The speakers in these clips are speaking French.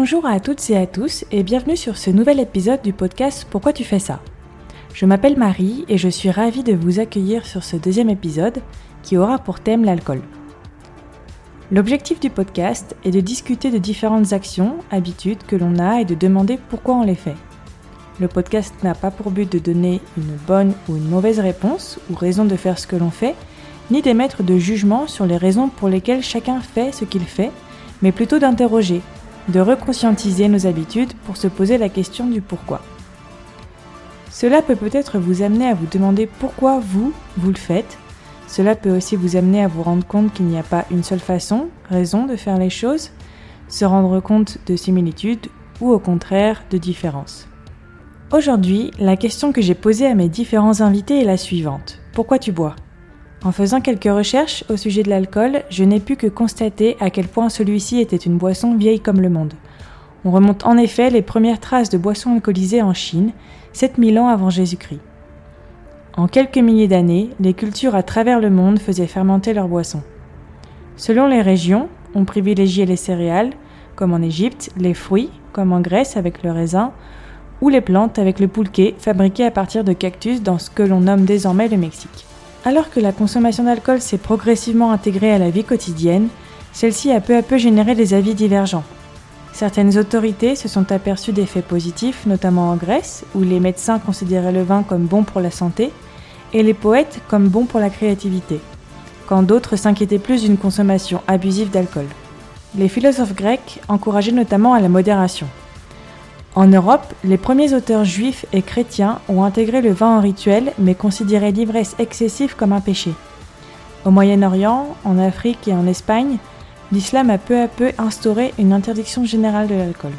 Bonjour à toutes et à tous et bienvenue sur ce nouvel épisode du podcast Pourquoi tu fais ça? Je m'appelle Marie et je suis ravie de vous accueillir sur ce deuxième épisode qui aura pour thème l'alcool. L'objectif du podcast est de discuter de différentes actions, habitudes que l'on a et de demander pourquoi on les fait. Le podcast n'a pas pour but de donner une bonne ou une mauvaise réponse ou raison de faire ce que l'on fait, ni d'émettre de jugement sur les raisons pour lesquelles chacun fait ce qu'il fait, mais plutôt d'interroger, de reconscientiser nos habitudes pour se poser la question du pourquoi. Cela peut peut-être vous amener à vous demander pourquoi vous, vous le faites. Cela peut aussi vous amener à vous rendre compte qu'il n'y a pas une seule façon, raison de faire les choses, se rendre compte de similitudes ou au contraire de différences. Aujourd'hui, la question que j'ai posée à mes différents invités est la suivante. Pourquoi tu bois? En faisant quelques recherches au sujet de l'alcool, je n'ai pu que constater à quel point celui-ci était une boisson vieille comme le monde. On remonte en effet les premières traces de boissons alcoolisées en Chine, 7000 ans avant Jésus-Christ. En quelques milliers d'années, les cultures à travers le monde faisaient fermenter leurs boissons. Selon les régions, on privilégiait les céréales, comme en Égypte, les fruits, comme en Grèce avec le raisin, ou les plantes avec le pulqué fabriqué à partir de cactus dans ce que l'on nomme désormais le Mexique. Alors que la consommation d'alcool s'est progressivement intégrée à la vie quotidienne, celle-ci a peu à peu généré des avis divergents. Certaines autorités se sont aperçues d'effets positifs, notamment en Grèce, où les médecins considéraient le vin comme bon pour la santé, et les poètes comme bon pour la créativité, quand d'autres s'inquiétaient plus d'une consommation abusive d'alcool. Les philosophes grecs encourageaient notamment à la modération. En Europe, les premiers auteurs juifs et chrétiens ont intégré le vin en rituel mais considéraient l'ivresse excessive comme un péché. Au Moyen-Orient, en Afrique et en Espagne, l'islam a peu à peu instauré une interdiction générale de l'alcool.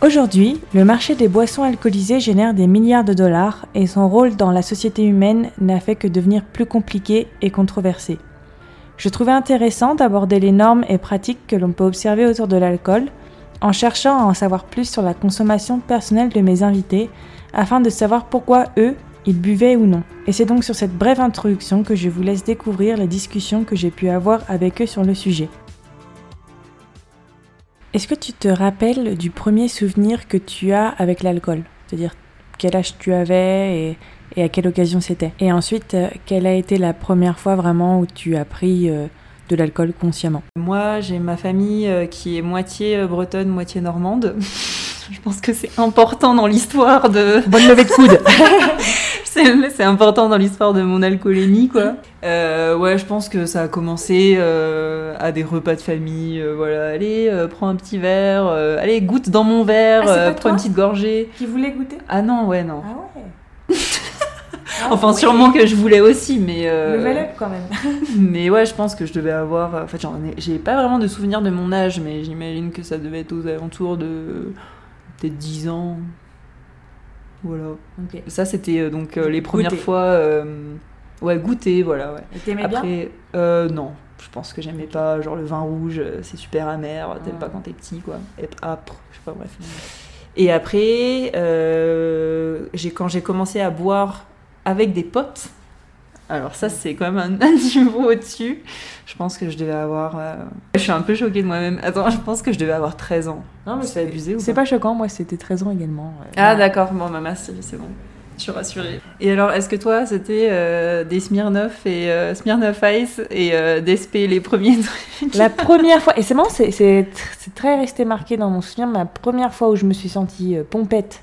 Aujourd'hui, le marché des boissons alcoolisées génère des milliards de dollars et son rôle dans la société humaine n'a fait que devenir plus compliqué et controversé. Je trouvais intéressant d'aborder les normes et pratiques que l'on peut observer autour de l'alcool, en cherchant à en savoir plus sur la consommation personnelle de mes invités, afin de savoir pourquoi eux, ils buvaient ou non. Et c'est donc sur cette brève introduction que je vous laisse découvrir les discussions que j'ai pu avoir avec eux sur le sujet. Est-ce que tu te rappelles du premier souvenir que tu as avec l'alcool? C'est-à-dire quel âge tu avais et, à quelle occasion c'était? Et ensuite, euh, quelle a été la première fois vraiment où tu as pris euh, de l'alcool consciemment Moi, j'ai ma famille euh, qui est moitié bretonne, moitié normande. Je pense que c'est important dans l'histoire de... Bonne levée de coude c'est important dans l'histoire de mon alcoolémie, quoi. Euh, ouais, je pense que ça a commencé euh, à des repas de famille. Euh, voilà, allez, prends un petit verre. allez, goûte dans mon verre. Ah, prends une petite gorgée. Qui voulait goûter? Ah non, ouais, non. Ah ouais. Enfin, sûrement que je voulais aussi, mais. Level up quand même. mais ouais, je pense que je devais avoir. En fait, j'ai pas vraiment de souvenir de mon âge, mais j'imagine que ça devait être aux alentours de peut-être 10 ans. Voilà. Ça, c'était euh, donc euh, les premières fois. Euh, ouais, goûter, voilà. Ouais. Et t'aimais Après, euh, non. Je pense que j'aimais pas, genre le vin rouge, c'est super amer, t'aimes pas quand t'es petit, quoi. Être âpre, je sais pas, bref. Et après, j'ai quand j'ai commencé à boire avec des potes, alors ça, c'est quand même un, niveau au-dessus. Je pense que je devais avoir... Euh, je suis un peu choquée de moi-même. Attends, je pense que je devais avoir 13 ans. Non, mais c'est abusé ou C'est pas choquant, moi c'était 13 ans également. Ah d'accord, bon, bah merci, c'est bon. Je suis rassurée. Et alors, est-ce que toi, c'était euh, des Smirnoff et euh, Smirnoff Ice et euh, DSP les premiers trucs? La première fois, et c'est marrant, c'est très resté marqué dans mon souvenir, ma première fois où je me suis sentie pompette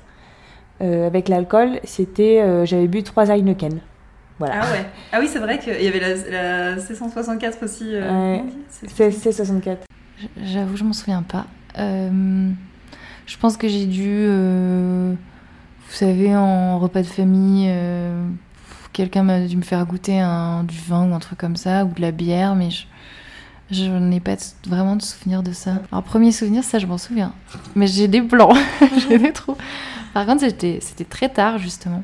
avec l'alcool, c'était, j'avais bu trois Heineken. Ah ouais. Ah oui, c'est vrai qu'il y avait la, C164 aussi. Euh, C64. J'avoue, je m'en souviens pas. Euh, je pense que j'ai dû, euh, vous savez, en repas de famille, quelqu'un m'a dû me faire goûter un, du vin ou un truc comme ça, ou de la bière, mais je, je n'ai pas vraiment de souvenir de ça. Alors, premier souvenir, ça, je m'en souviens. Mais j'ai des blancs, j'ai des trous. Par contre, c'était très tard, justement.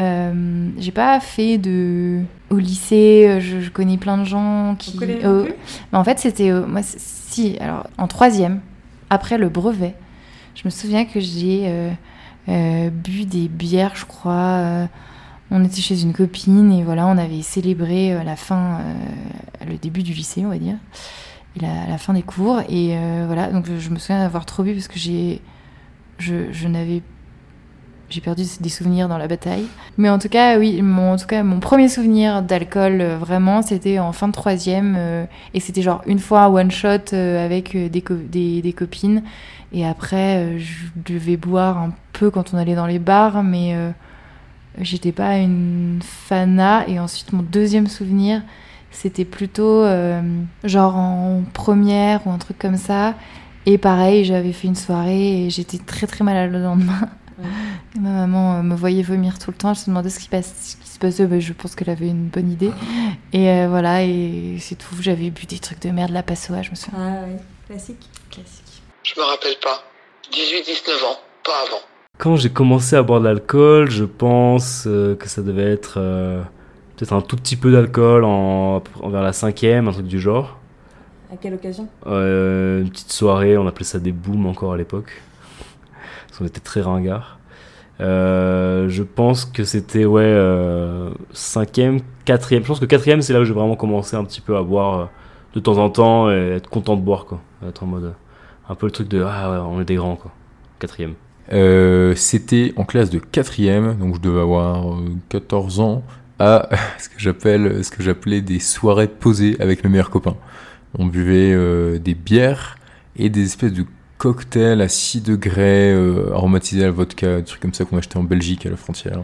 Euh, j'ai pas fait de au lycée. Euh, je, connais plein de gens qui. Euh, mais en fait, c'était moi. Si, alors en troisième, après le brevet, je me souviens que j'ai bu des bières, je crois. On était chez une copine et voilà, on avait célébré la fin, le début du lycée, on va dire. à la fin des cours. Et voilà, donc je me souviens d'avoir trop bu parce que j'ai, je, n'avais j'ai perdu des souvenirs dans la bataille. Mais en tout cas, oui, mon, en tout cas, mon premier souvenir d'alcool, euh, vraiment, c'était en fin de troisième. Euh, et c'était genre une fois one shot euh, avec des, des, copines. Et après, je devais boire un peu quand on allait dans les bars, mais j'étais pas une fana. Et ensuite, mon deuxième souvenir, c'était plutôt genre en première ou un truc comme ça. Et pareil, j'avais fait une soirée et j'étais très très malade le lendemain. Ma maman euh, me voyait vomir tout le temps. Elle se demandait ce qui, passe, ce qui se passait. Ben, je pense qu'elle avait une bonne idée. Et euh, voilà, et c'est tout. J'avais bu des trucs de merde, la passoa, je me souviens. Ah oui, classique. Classique. Je me rappelle pas. 18-19 ans, pas avant. Quand j'ai commencé à boire de l'alcool, je pense euh, que ça devait être peut-être un tout petit peu d'alcool en, vers la cinquième, un truc du genre. À quelle occasion? Une petite soirée, on appelait ça des booms encore à l'époque parce qu'on était très ringards. Euh, je pense que c'était ouais euh, cinquième, quatrième. Je pense que quatrième c'est là où j'ai vraiment commencé un petit peu à boire euh, de temps en temps et être content de boire quoi. Être en mode un peu le truc de ah ouais, on est des grands quoi. Quatrième. C'était en classe de quatrième, donc je devais avoir 14 ans, à ce que j'appelle, ce que j'appelais des soirées posées avec mes meilleurs copains. On buvait des bières et des espèces de cocktail à 6 degrés, euh, aromatisé à la vodka, des trucs comme ça qu'on achetait en Belgique à la frontière.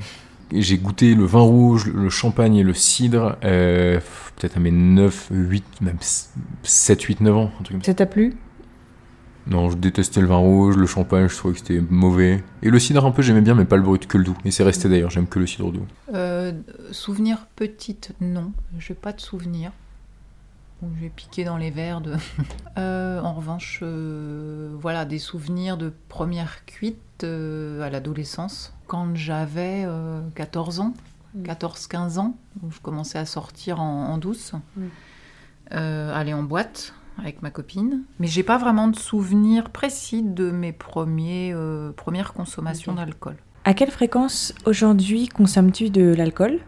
J'ai goûté le vin rouge, le champagne et le cidre, euh, peut-être à mes 9, 8, même 7, 8, 9 ans. Ça t'a plu? Non, je détestais le vin rouge, le champagne, je trouvais que c'était mauvais. Et le cidre, un peu, j'aimais bien, mais pas le brut, que le doux. Et c'est resté d'ailleurs, j'aime que le cidre doux. Euh, souvenir petite, non. J'ai pas de souvenir où j'ai piqué dans les verres. De... Euh, en revanche, euh, voilà, des souvenirs de première cuite euh, à l'adolescence, quand j'avais 14 ans, 14-15 mm. ans, où je commençais à sortir en, douce, mm. aller en boîte avec ma copine. Mais j'ai pas vraiment de souvenirs précis de mes premiers, premières consommations d'alcool. À quelle fréquence aujourd'hui consommes-tu de l'alcool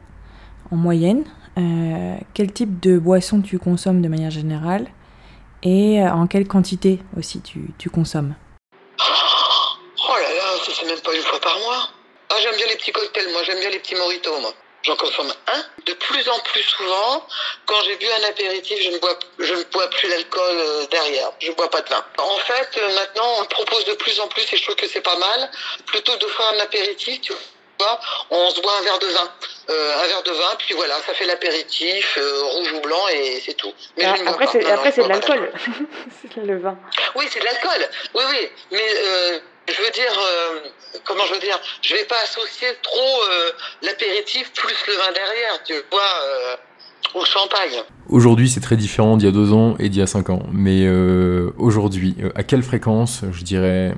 en moyenne? Euh, quel type de boisson tu consommes de manière générale? Et euh, en quelle quantité aussi tu, tu consommes? Oh là là, ça c'est même pas une fois par mois. Ah, j'aime bien les petits cocktails, moi j'aime bien les petits mojitos, moi. J'en consomme un. De plus en plus souvent, quand j'ai bu un apéritif, je ne bois, je ne bois plus l'alcool euh, derrière. Je bois pas de vin. En fait, maintenant, on propose de plus en plus, et je trouve que c'est pas mal, plutôt de faire un apéritif, tu vois, on se boit un verre de vin. Euh, un verre de vin, puis voilà, ça fait l'apéritif, euh, rouge ou blanc, et c'est tout. Mais ah, après, c'est, après c'est de l'alcool, c'est le vin. Oui, c'est de l'alcool, oui, oui, mais euh, je veux dire, comment je veux dire, je vais pas associer trop l'apéritif plus le vin derrière, tu vois, au champagne. Aujourd'hui, c'est très différent d'il y a deux ans et d'il y a cinq ans, mais aujourd'hui, à quelle fréquence Je dirais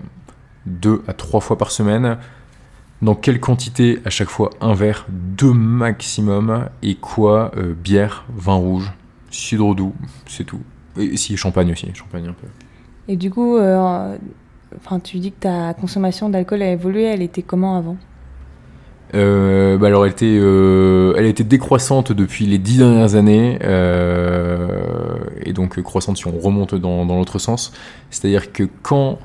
deux à trois fois par semaine dans quelle quantité à chaque fois un verre, deux maximum, et quoi euh, Bière, vin rouge, cidre doux, c'est tout. Et si, champagne aussi, champagne un peu. Et du coup, euh, enfin, tu dis que ta consommation d'alcool a évolué, elle était comment avant? Euh, bah alors elle était, elle était décroissante depuis les dix dernières années et donc croissante si on remonte dans, dans l'autre sens. C'est-à-dire que quand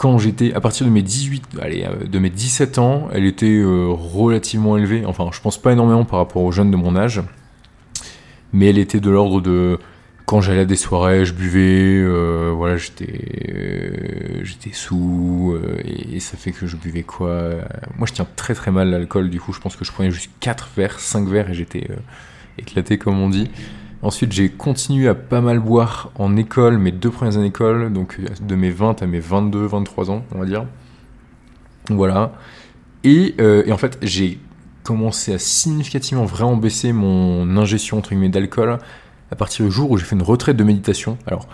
quand j'étais à partir de mes 18 allez euh, de mes 17 ans elle était euh, relativement élevée enfin je pense pas énormément par rapport aux jeunes de mon âge mais elle était de l'ordre de quand j'allais à des soirées je buvais euh, voilà j'étais j'étais sous et, ça fait que je buvais quoi moi je tiens très très mal l'alcool du coup je pense que je prenais juste 4 verres 5 verres et j'étais éclaté comme on dit Ensuite, j'ai continué à pas mal boire en école, mes deux premières années d'école, donc de mes 20 à mes 22, 23 ans, on va dire. Voilà. Et, euh, et en fait, j'ai commencé à significativement vraiment baisser mon ingestion entre guillemets d'alcool à partir du jour où j'ai fait une retraite de méditation. Alors,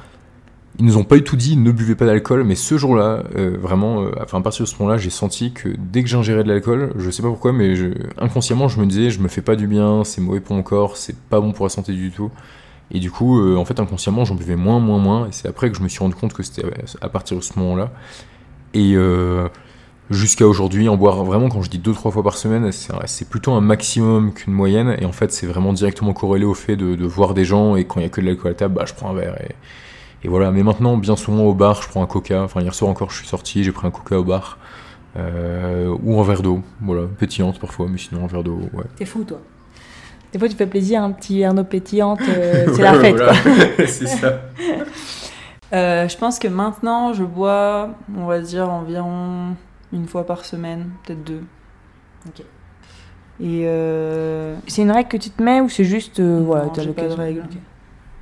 ils nous ont pas du tout dit ne buvez pas d'alcool, mais ce jour-là, euh, vraiment, euh, enfin à partir de ce moment-là, j'ai senti que dès que j'ingérais de l'alcool, je sais pas pourquoi, mais inconsciemment, je me disais, je me fais pas du bien, c'est mauvais pour mon corps, c'est pas bon pour la santé du tout. Et du coup, euh, en fait, inconsciemment, j'en buvais moins, moins, moins. Et c'est après que je me suis rendu compte que c'était à partir de ce moment-là. Jusqu'à aujourd'hui, en boire vraiment, quand je dis deux, trois fois par semaine, c'est plutôt un maximum qu'une moyenne. Et en fait, c'est vraiment directement corrélé au fait de, voir des gens et quand il y a que de l'alcool à table, bah, je prends un verre et et voilà. Mais maintenant, bien souvent au bar, je prends un coca. Enfin, hier soir encore, je suis sorti, j'ai pris un coca au bar. Euh, ou un verre d'eau, voilà, pétillante parfois, mais sinon un verre d'eau, ouais. T'es fou, toi. Des fois, tu fais plaisir, un petit d'eau pétillante, euh, c'est la fête, Voilà. c'est ça. Euh, je pense que maintenant, je bois, on va dire, environ une fois par semaine, peut-être deux. Ok. Et euh, C'est une règle que tu te mets ou c'est juste, euh, voilà, Non, t'as j'ai pas de règle.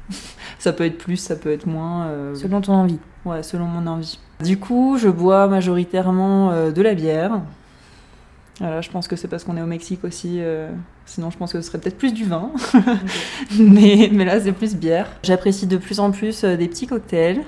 Ça peut être plus, ça peut être moins. euh, Selon ton envie. Ouais, selon mon envie. Du coup, je bois majoritairement de la bière. Voilà, je pense que c'est parce qu'on est au Mexique aussi. euh, sinon, je pense que ce serait peut-être plus du vin. mais, mais là, c'est plus bière. J'apprécie de plus en plus des petits cocktails.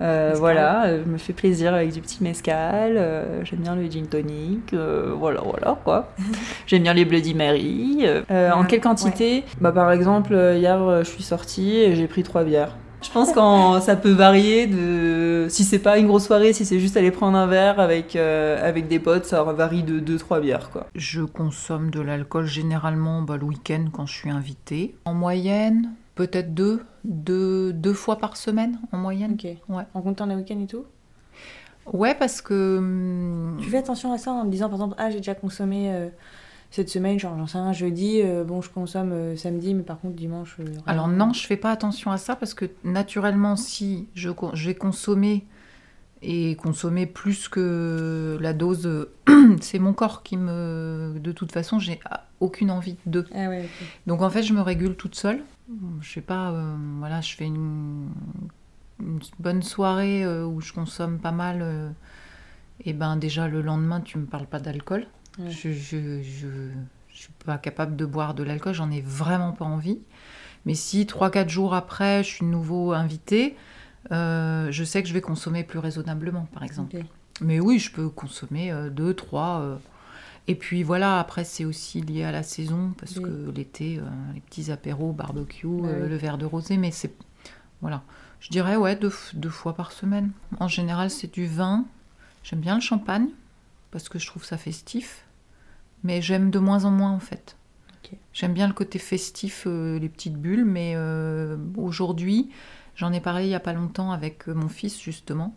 Euh, voilà, euh, je me fais plaisir avec du petit mezcal. euh, J'aime bien le gin tonic. voilà, voilà quoi. J'aime bien les Bloody Mary. en quelle quantité bah, Par exemple, hier, je suis sortie et j'ai pris trois bières. Je pense que ça peut varier de si c'est pas une grosse soirée, si c'est juste aller prendre un verre avec euh, avec des potes, ça varie de 2-3 bières quoi. Je consomme de l'alcool généralement bah, le week-end quand je suis invitée. En moyenne, peut-être deux, deux, deux fois par semaine en moyenne. Ouais. En comptant les week-ends et tout? Ouais, parce que hum, Tu fais attention à ça en te disant, par exemple, ah, j'ai déjà consommé euh, cette semaine, genre, j'en sais rien, jeudi, euh, bon, je consomme euh, samedi, mais par contre, dimanche. Alors non, je fais pas attention à ça parce que naturellement, si je, co- je vais consommer et consommer plus que la dose, c'est mon corps qui me... De toute façon, j'ai aucune envie de. Ah ouais. Donc en fait, je me régule toute seule. Je sais pas, euh, voilà, je fais une, une bonne soirée euh, où je consomme pas mal. euh, et ben déjà le lendemain, tu me parles pas d'alcool. Ouais. Je, je, je, je suis pas capable de boire de l'alcool, j'en ai vraiment pas envie. Mais si 3-4 jours après, je suis de nouveau invitée, je sais que je vais consommer plus raisonnablement, par exemple. Mais oui, je peux consommer 2, 3. Et puis voilà, après, c'est aussi lié à la saison, parce Oui. que l'été, euh, les petits apéros, barbecue, Bah euh, le verre de rosé, mais c'est. Voilà. Je dirais, ouais, deux, deux fois par semaine. En général, c'est du vin. J'aime bien le champagne, parce que je trouve ça festif. Mais j'aime de moins en moins, en fait. J'aime bien le côté festif, euh, les petites bulles, mais aujourd'hui, j'en ai parlé il n'y a pas longtemps avec mon fils, justement.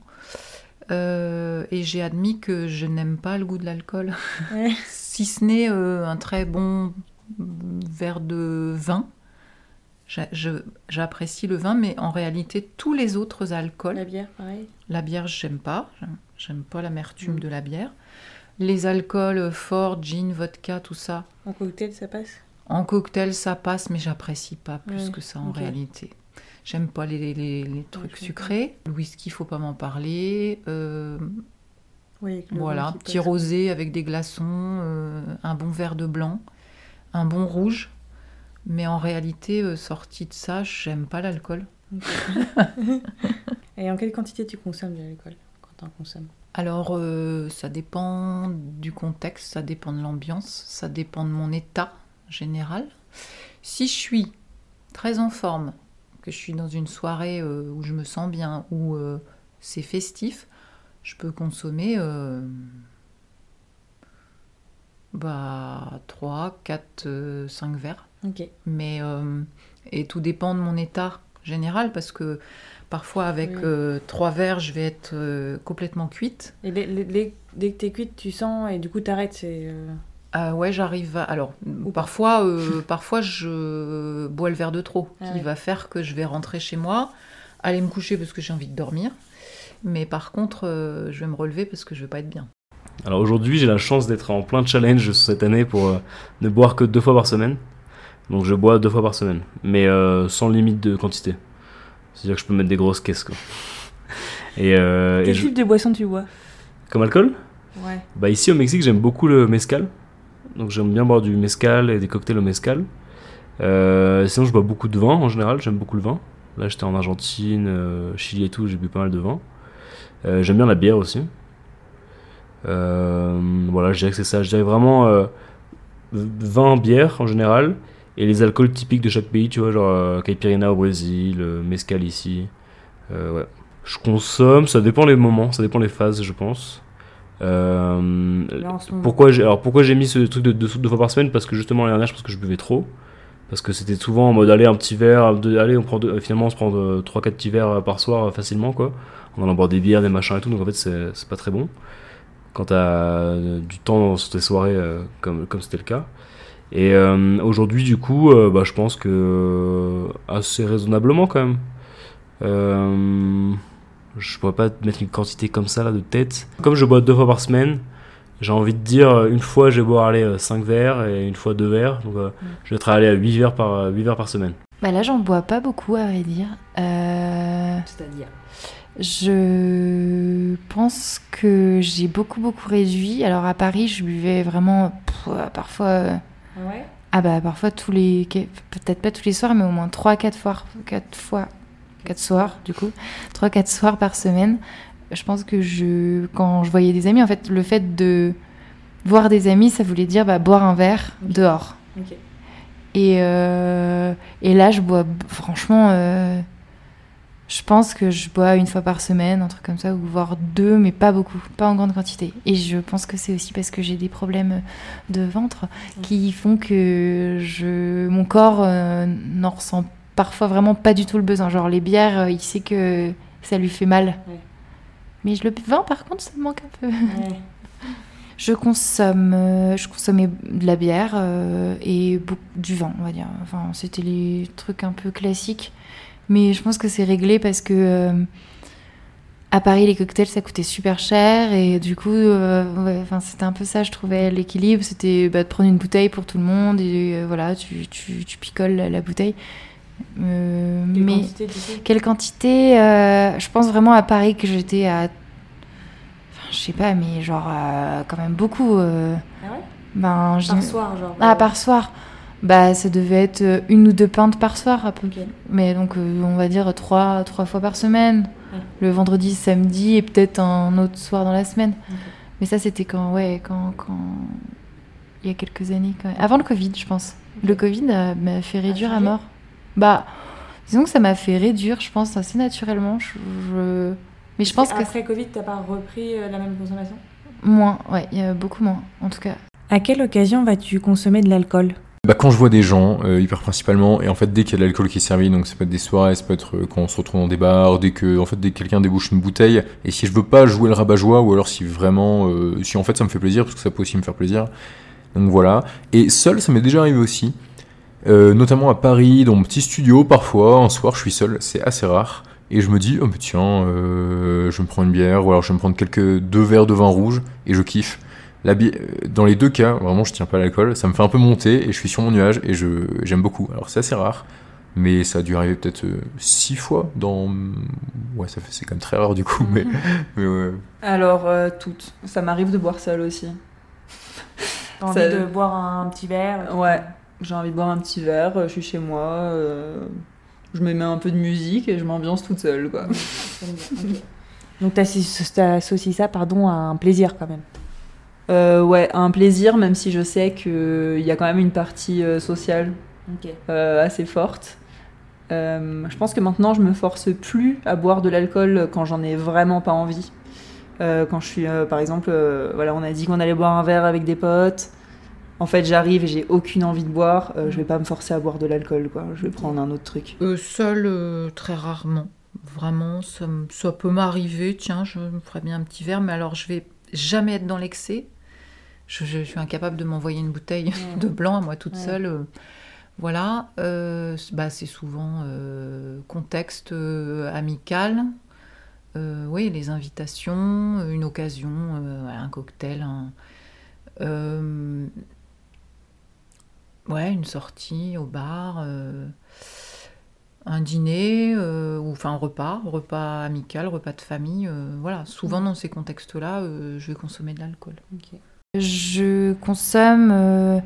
Euh, et j'ai admis que je n'aime pas le goût de l'alcool. Ouais. si ce n'est euh, un très bon verre de vin. J'apprécie le vin, mais en réalité, tous les autres alcools, La bière, pareil. la bière, j'aime pas. J'aime- pas l'amertume Mm. de la bière. Les alcools forts, gin, vodka, tout ça, En cocktail, ça passe? En cocktail, ça passe, mais j'apprécie pas plus Ouais, que ça en réalité. J'aime pas les, les- les trucs sucrés. Le whisky, faut pas m'en parler. Euh, Oui, voilà, petit passe. rosé avec des glaçons, euh, un bon verre de blanc, un bon rouge. Mais en réalité, euh, sorti de ça, j'aime pas l'alcool. Et en quelle quantité tu consommes de l'alcool quand t'en consommes? Alors, euh, ça dépend du contexte, ça dépend de l'ambiance, ça dépend de mon état général. Si je suis très en forme, que je suis dans une soirée euh, où je me sens bien, où euh, c'est festif, je peux consommer euh, bah, 3, 4, 5 verres. Ok. Mais euh, et tout dépend de mon état général parce que parfois avec Oui. euh, trois verres je vais être euh, complètement cuite. Et dès que t'es cuite, tu sens et du coup t'arrêtes. C'est. Euh, Ah ouais, j'arrive à. Alors, parfois, euh, parfois, je bois le verre de trop, Ah qui ouais. va faire que je vais rentrer chez moi, aller me coucher parce que j'ai envie de dormir. Mais par contre, euh, je vais me relever parce que je vais pas être bien. Alors aujourd'hui, j'ai la chance d'être en plein challenge cette année pour euh, ne boire que deux fois par semaine. Donc je bois deux fois par semaine, mais euh, sans limite de quantité. C'est-à-dire que je peux mettre des grosses caisses quoi. Et, euh, et Quel je- type de boisson tu bois? Comme alcool, Ouais. bah ici au Mexique, j'aime beaucoup le mezcal. Donc j'aime bien boire du mezcal et des cocktails au mezcal. Euh, sinon, je bois beaucoup de vin en général. J'aime beaucoup le vin. Là, j'étais en Argentine, euh, Chili et tout. J'ai bu pas mal de vin. Euh, j'aime bien la bière aussi. Voilà, je dirais que c'est ça. Je dirais vraiment vin, bière en général. Et les alcools typiques de chaque pays, tu vois, genre caipirinha au Brésil, mezcal ici. Je consomme, ça dépend les moments, ça dépend les phases, je pense. Euh, en pourquoi j'ai alors pourquoi j'ai mis ce truc de deux, deux fois par semaine? Parce que justement l'année dernière je pense que je buvais trop Parce que c'était souvent en mode aller un petit verre, de, allez, on prend deux- finalement on se prend 3-4 petits verres euh, par soir euh, facilement quoi. En allant boire des bières, des machins et tout, donc en fait c'est pas très bon. Quand t'as euh, du temps sur tes soirées euh, comme comme c'était le cas. Et euh, aujourd'hui du coup, euh, bah, je pense que euh, assez raisonnablement quand même. Euh, je pourrais pas te mettre une quantité comme ça là de tête. Comme je bois deux fois par semaine, j'ai envie de dire euh, une fois je vais boire aller 5 verres et une fois 2 verres. Donc euh, je vais être allé à 8 verres par, 8 verres par semaine. Bah là, j'en bois pas beaucoup, à vrai dire. Euh, C'est-à-dire Je pense que j'ai beaucoup, beaucoup réduit. Alors à Paris, je buvais vraiment pff, euh, parfois. euh, Ouais? Ah bah parfois tous les. Peut-être pas tous les soirs, mais au moins 3-4 fois. 4 fois. 4 soirs, du coup. 3-4 soirs par semaine. Je pense que je. Quand je voyais des amis, en fait, le fait de voir des amis, ça voulait dire bah, boire un verre dehors. Et, euh, et là, je bois, franchement, euh, je pense que je bois une fois par semaine, un truc comme ça, ou voire deux, mais pas beaucoup, pas en grande quantité. Et je pense que c'est aussi parce que j'ai des problèmes de ventre qui font que je, mon corps euh, n'en ressent parfois vraiment pas du tout le besoin. Genre les bières, euh, il sait que ça lui fait mal. Ouais. Mais je le vin, par contre, ça me manque un peu. Je consomme, euh, je consommais de la bière euh, et du vin, on va dire. Enfin, c'était les trucs un peu classiques. Mais je pense que c'est réglé parce que euh, à Paris, les cocktails, ça coûtait super cher. Et du coup, euh, ouais, enfin, c'était un peu ça, je trouvais l'équilibre. C'était bah, de prendre une bouteille pour tout le monde et voilà, tu, tu, tu picoles la, la bouteille. Euh, Quelle mais quantité, quelle quantité euh, Je pense vraiment à Paris que j'étais à. Enfin, je sais pas, mais genre euh, quand même beaucoup. Ah ouais? Ben, Par soir, genre. Ah, par soir. Bah, ça devait être une ou deux pintes par soir, à peu Ok. Mais donc, on va dire trois, trois fois par semaine. Ouais. Le vendredi, samedi et peut-être un autre soir dans la semaine. Mais ça, c'était quand, ouais, quand, quand. Il y a quelques années, quand même. Avant le Covid, je pense. Le Covid m'a fait réduire à mort. Bah, disons que ça m'a fait réduire, je pense, assez naturellement. Je, je- Mais je pense que Après Covid, t'as pas repris euh, la même consommation? Moins, ouais, il y a beaucoup moins, en tout cas. À quelle occasion vas-tu consommer de l'alcool? Bah, quand je vois des gens, euh, hyper principalement, et en fait dès qu'il y a de l'alcool qui est servi, donc ça peut être des soirées, ça peut être euh, quand on se retrouve dans des bars, dès que en fait dès que quelqu'un débouche une bouteille, et si je veux pas jouer le rabat-joie, ou alors si vraiment, euh, si en fait ça me fait plaisir, parce que ça peut aussi me faire plaisir, donc voilà. Et seul, ça m'est déjà arrivé aussi, euh, notamment à Paris, dans mon petit studio, parfois, un soir je suis seul, c'est assez rare, et je me dis, oh mais tiens, euh, je me prends une bière, ou alors je vais me prendre quelques deux verres de vin rouge, et je kiffe. La bi- euh, dans les deux cas, vraiment, je tiens pas à l'alcool. Ça me fait un peu monter et je suis sur mon nuage et je j'aime beaucoup. Alors c'est assez rare, mais ça a dû arriver peut-être six fois dans. Ouais, ça fait c'est quand même très rare du coup, mais, mais ouais. Alors, euh, toutes. Ça m'arrive de boire seul aussi. T'as envie Ça- de boire un petit verre Ouais, j'ai envie de boire un petit verre, euh, je suis chez moi, euh, je me mets un peu de musique et je m'ambiance toute seule, quoi. Donc t'associes t'associes ça pardon, à un plaisir quand même. Euh, ouais, un plaisir, même si je sais qu'il y a quand même une partie euh, sociale euh, assez forte. Euh, je pense que maintenant, je me force plus à boire de l'alcool quand j'en ai vraiment pas envie. Euh, quand je suis, euh, par exemple, euh, voilà, on a dit qu'on allait boire un verre avec des potes. En fait, j'arrive et j'ai aucune envie de boire. euh, je vais pas me forcer à boire de l'alcool, quoi. Je vais prendre un autre truc. Euh, seul, euh, très rarement. Vraiment, ça, peut m'arriver. Tiens, je me ferais bien un petit verre, mais alors je vais jamais être dans l'excès. Je, je- je suis incapable de m'envoyer une bouteille Ouais. de blanc à moi toute seule. euh, Voilà, euh, bah, c'est souvent contexte amical. Oui, les invitations, une occasion, un cocktail, un, euh, ouais, une sortie au bar, euh, un dîner, euh, ou enfin un repas, repas amical, repas de famille. euh, voilà, souvent dans ces contextes-là, euh, je vais consommer de l'alcool. Je consomme euh,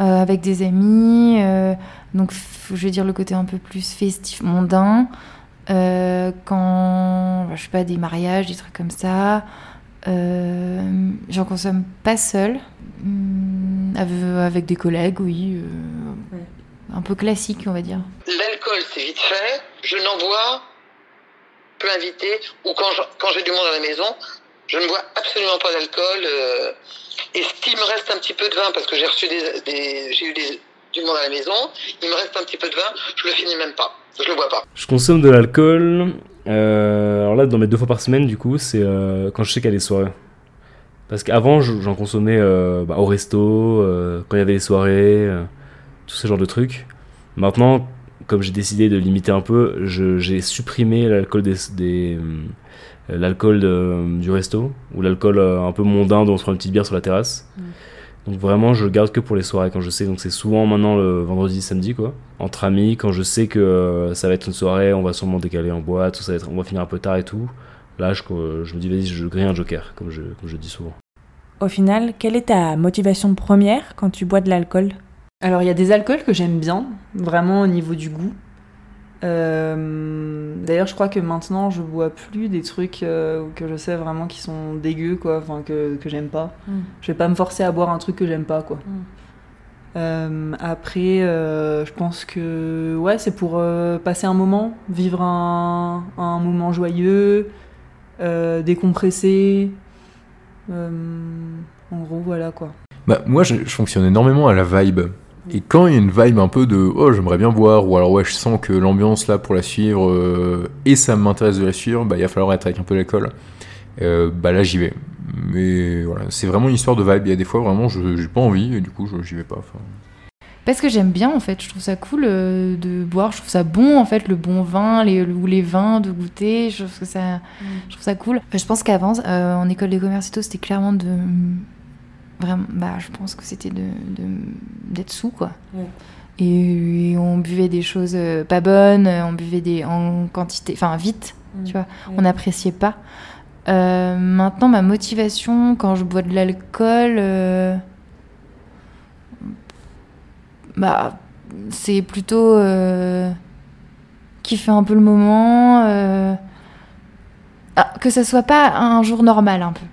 euh, avec des amis, euh, donc f- je vais dire le côté un peu plus festif, mondain. Euh, quand, je sais pas, des mariages, des trucs comme ça. Euh, J'en consomme pas seule, Hum, avec, des collègues, oui. euh, Ouais. Un peu classique, on va dire. L'alcool, c'est vite fait. Je n'en bois peu invité ou quand je- quand j'ai du monde à la maison, je ne bois absolument pas d'alcool. euh, et s'il me reste un petit peu de vin, parce que j'ai reçu des, des- j'ai eu des, du monde à la maison, il me reste un petit peu de vin, je le finis même pas. Je le bois pas. Je consomme de l'alcool. Euh, alors là, dans mes deux fois par semaine, du coup, c'est euh, quand je sais qu'il y a des soirées. Parce qu'avant, je- j'en consommais euh, bah, au resto, quand il y avait des soirées, tout ce genre de trucs. Maintenant, comme j'ai décidé de limiter un peu, j'ai supprimé l'alcool des, des, l'alcool du resto ou l'alcool un peu mondain dont on se prend une petite bière sur la terrasse. Donc vraiment, je le garde que pour les soirées quand je sais. Donc c'est souvent maintenant le vendredi, samedi quoi, entre amis. Quand je sais que euh, ça va être une soirée, on va sûrement décaler en boîte, ou ça va être, on va finir un peu tard et tout. Là, je, je me dis vas-y, je grille un joker, comme je, comme je dis souvent. Au final, quelle est ta motivation première quand tu bois de l'alcool? Alors, il y a des alcools que j'aime bien, vraiment au niveau du goût. Euh, D'ailleurs, je crois que maintenant, je bois plus des trucs euh, que je sais vraiment qui sont dégueux, quoi, enfin, que, que j'aime pas. Mm. Je vais pas me forcer à boire un truc que j'aime pas, quoi. Mm. Euh, après, euh, je pense que ouais, c'est pour euh, passer un moment, vivre un, un moment joyeux, euh, décompresser. Euh, en gros, voilà quoi. Bah, moi, je, je fonctionne énormément à la vibe. Et quand il y a une vibe un peu de oh, j'aimerais bien boire, ou alors ouais, je sens que l'ambiance là pour la suivre euh, et ça m'intéresse de la suivre, bah il va falloir être avec un peu d'alcool. Euh, bah là, j'y vais. Mais voilà, c'est vraiment une histoire de vibe. Il y a des fois vraiment, je j'ai pas envie et du coup, je- j'y vais pas. Parce que j'aime bien en fait, je trouve ça cool euh, de boire, je trouve ça bon en fait, le bon vin les, ou les vins de goûter, je trouve, que ça, je trouve ça cool. Je pense qu'avant, euh, en école de commerce et tout, c'était clairement de. Vraiment, bah je pense que c'était de de- d'être sous quoi. Ouais. Et, et on buvait des choses euh, pas bonnes, on buvait des en quantité, enfin vite, tu vois, on n'appréciait pas. Euh, maintenant, ma motivation quand je bois de l'alcool, euh, bah, c'est plutôt euh, kiffer un peu le moment, ah, que ça soit pas un jour normal un peu.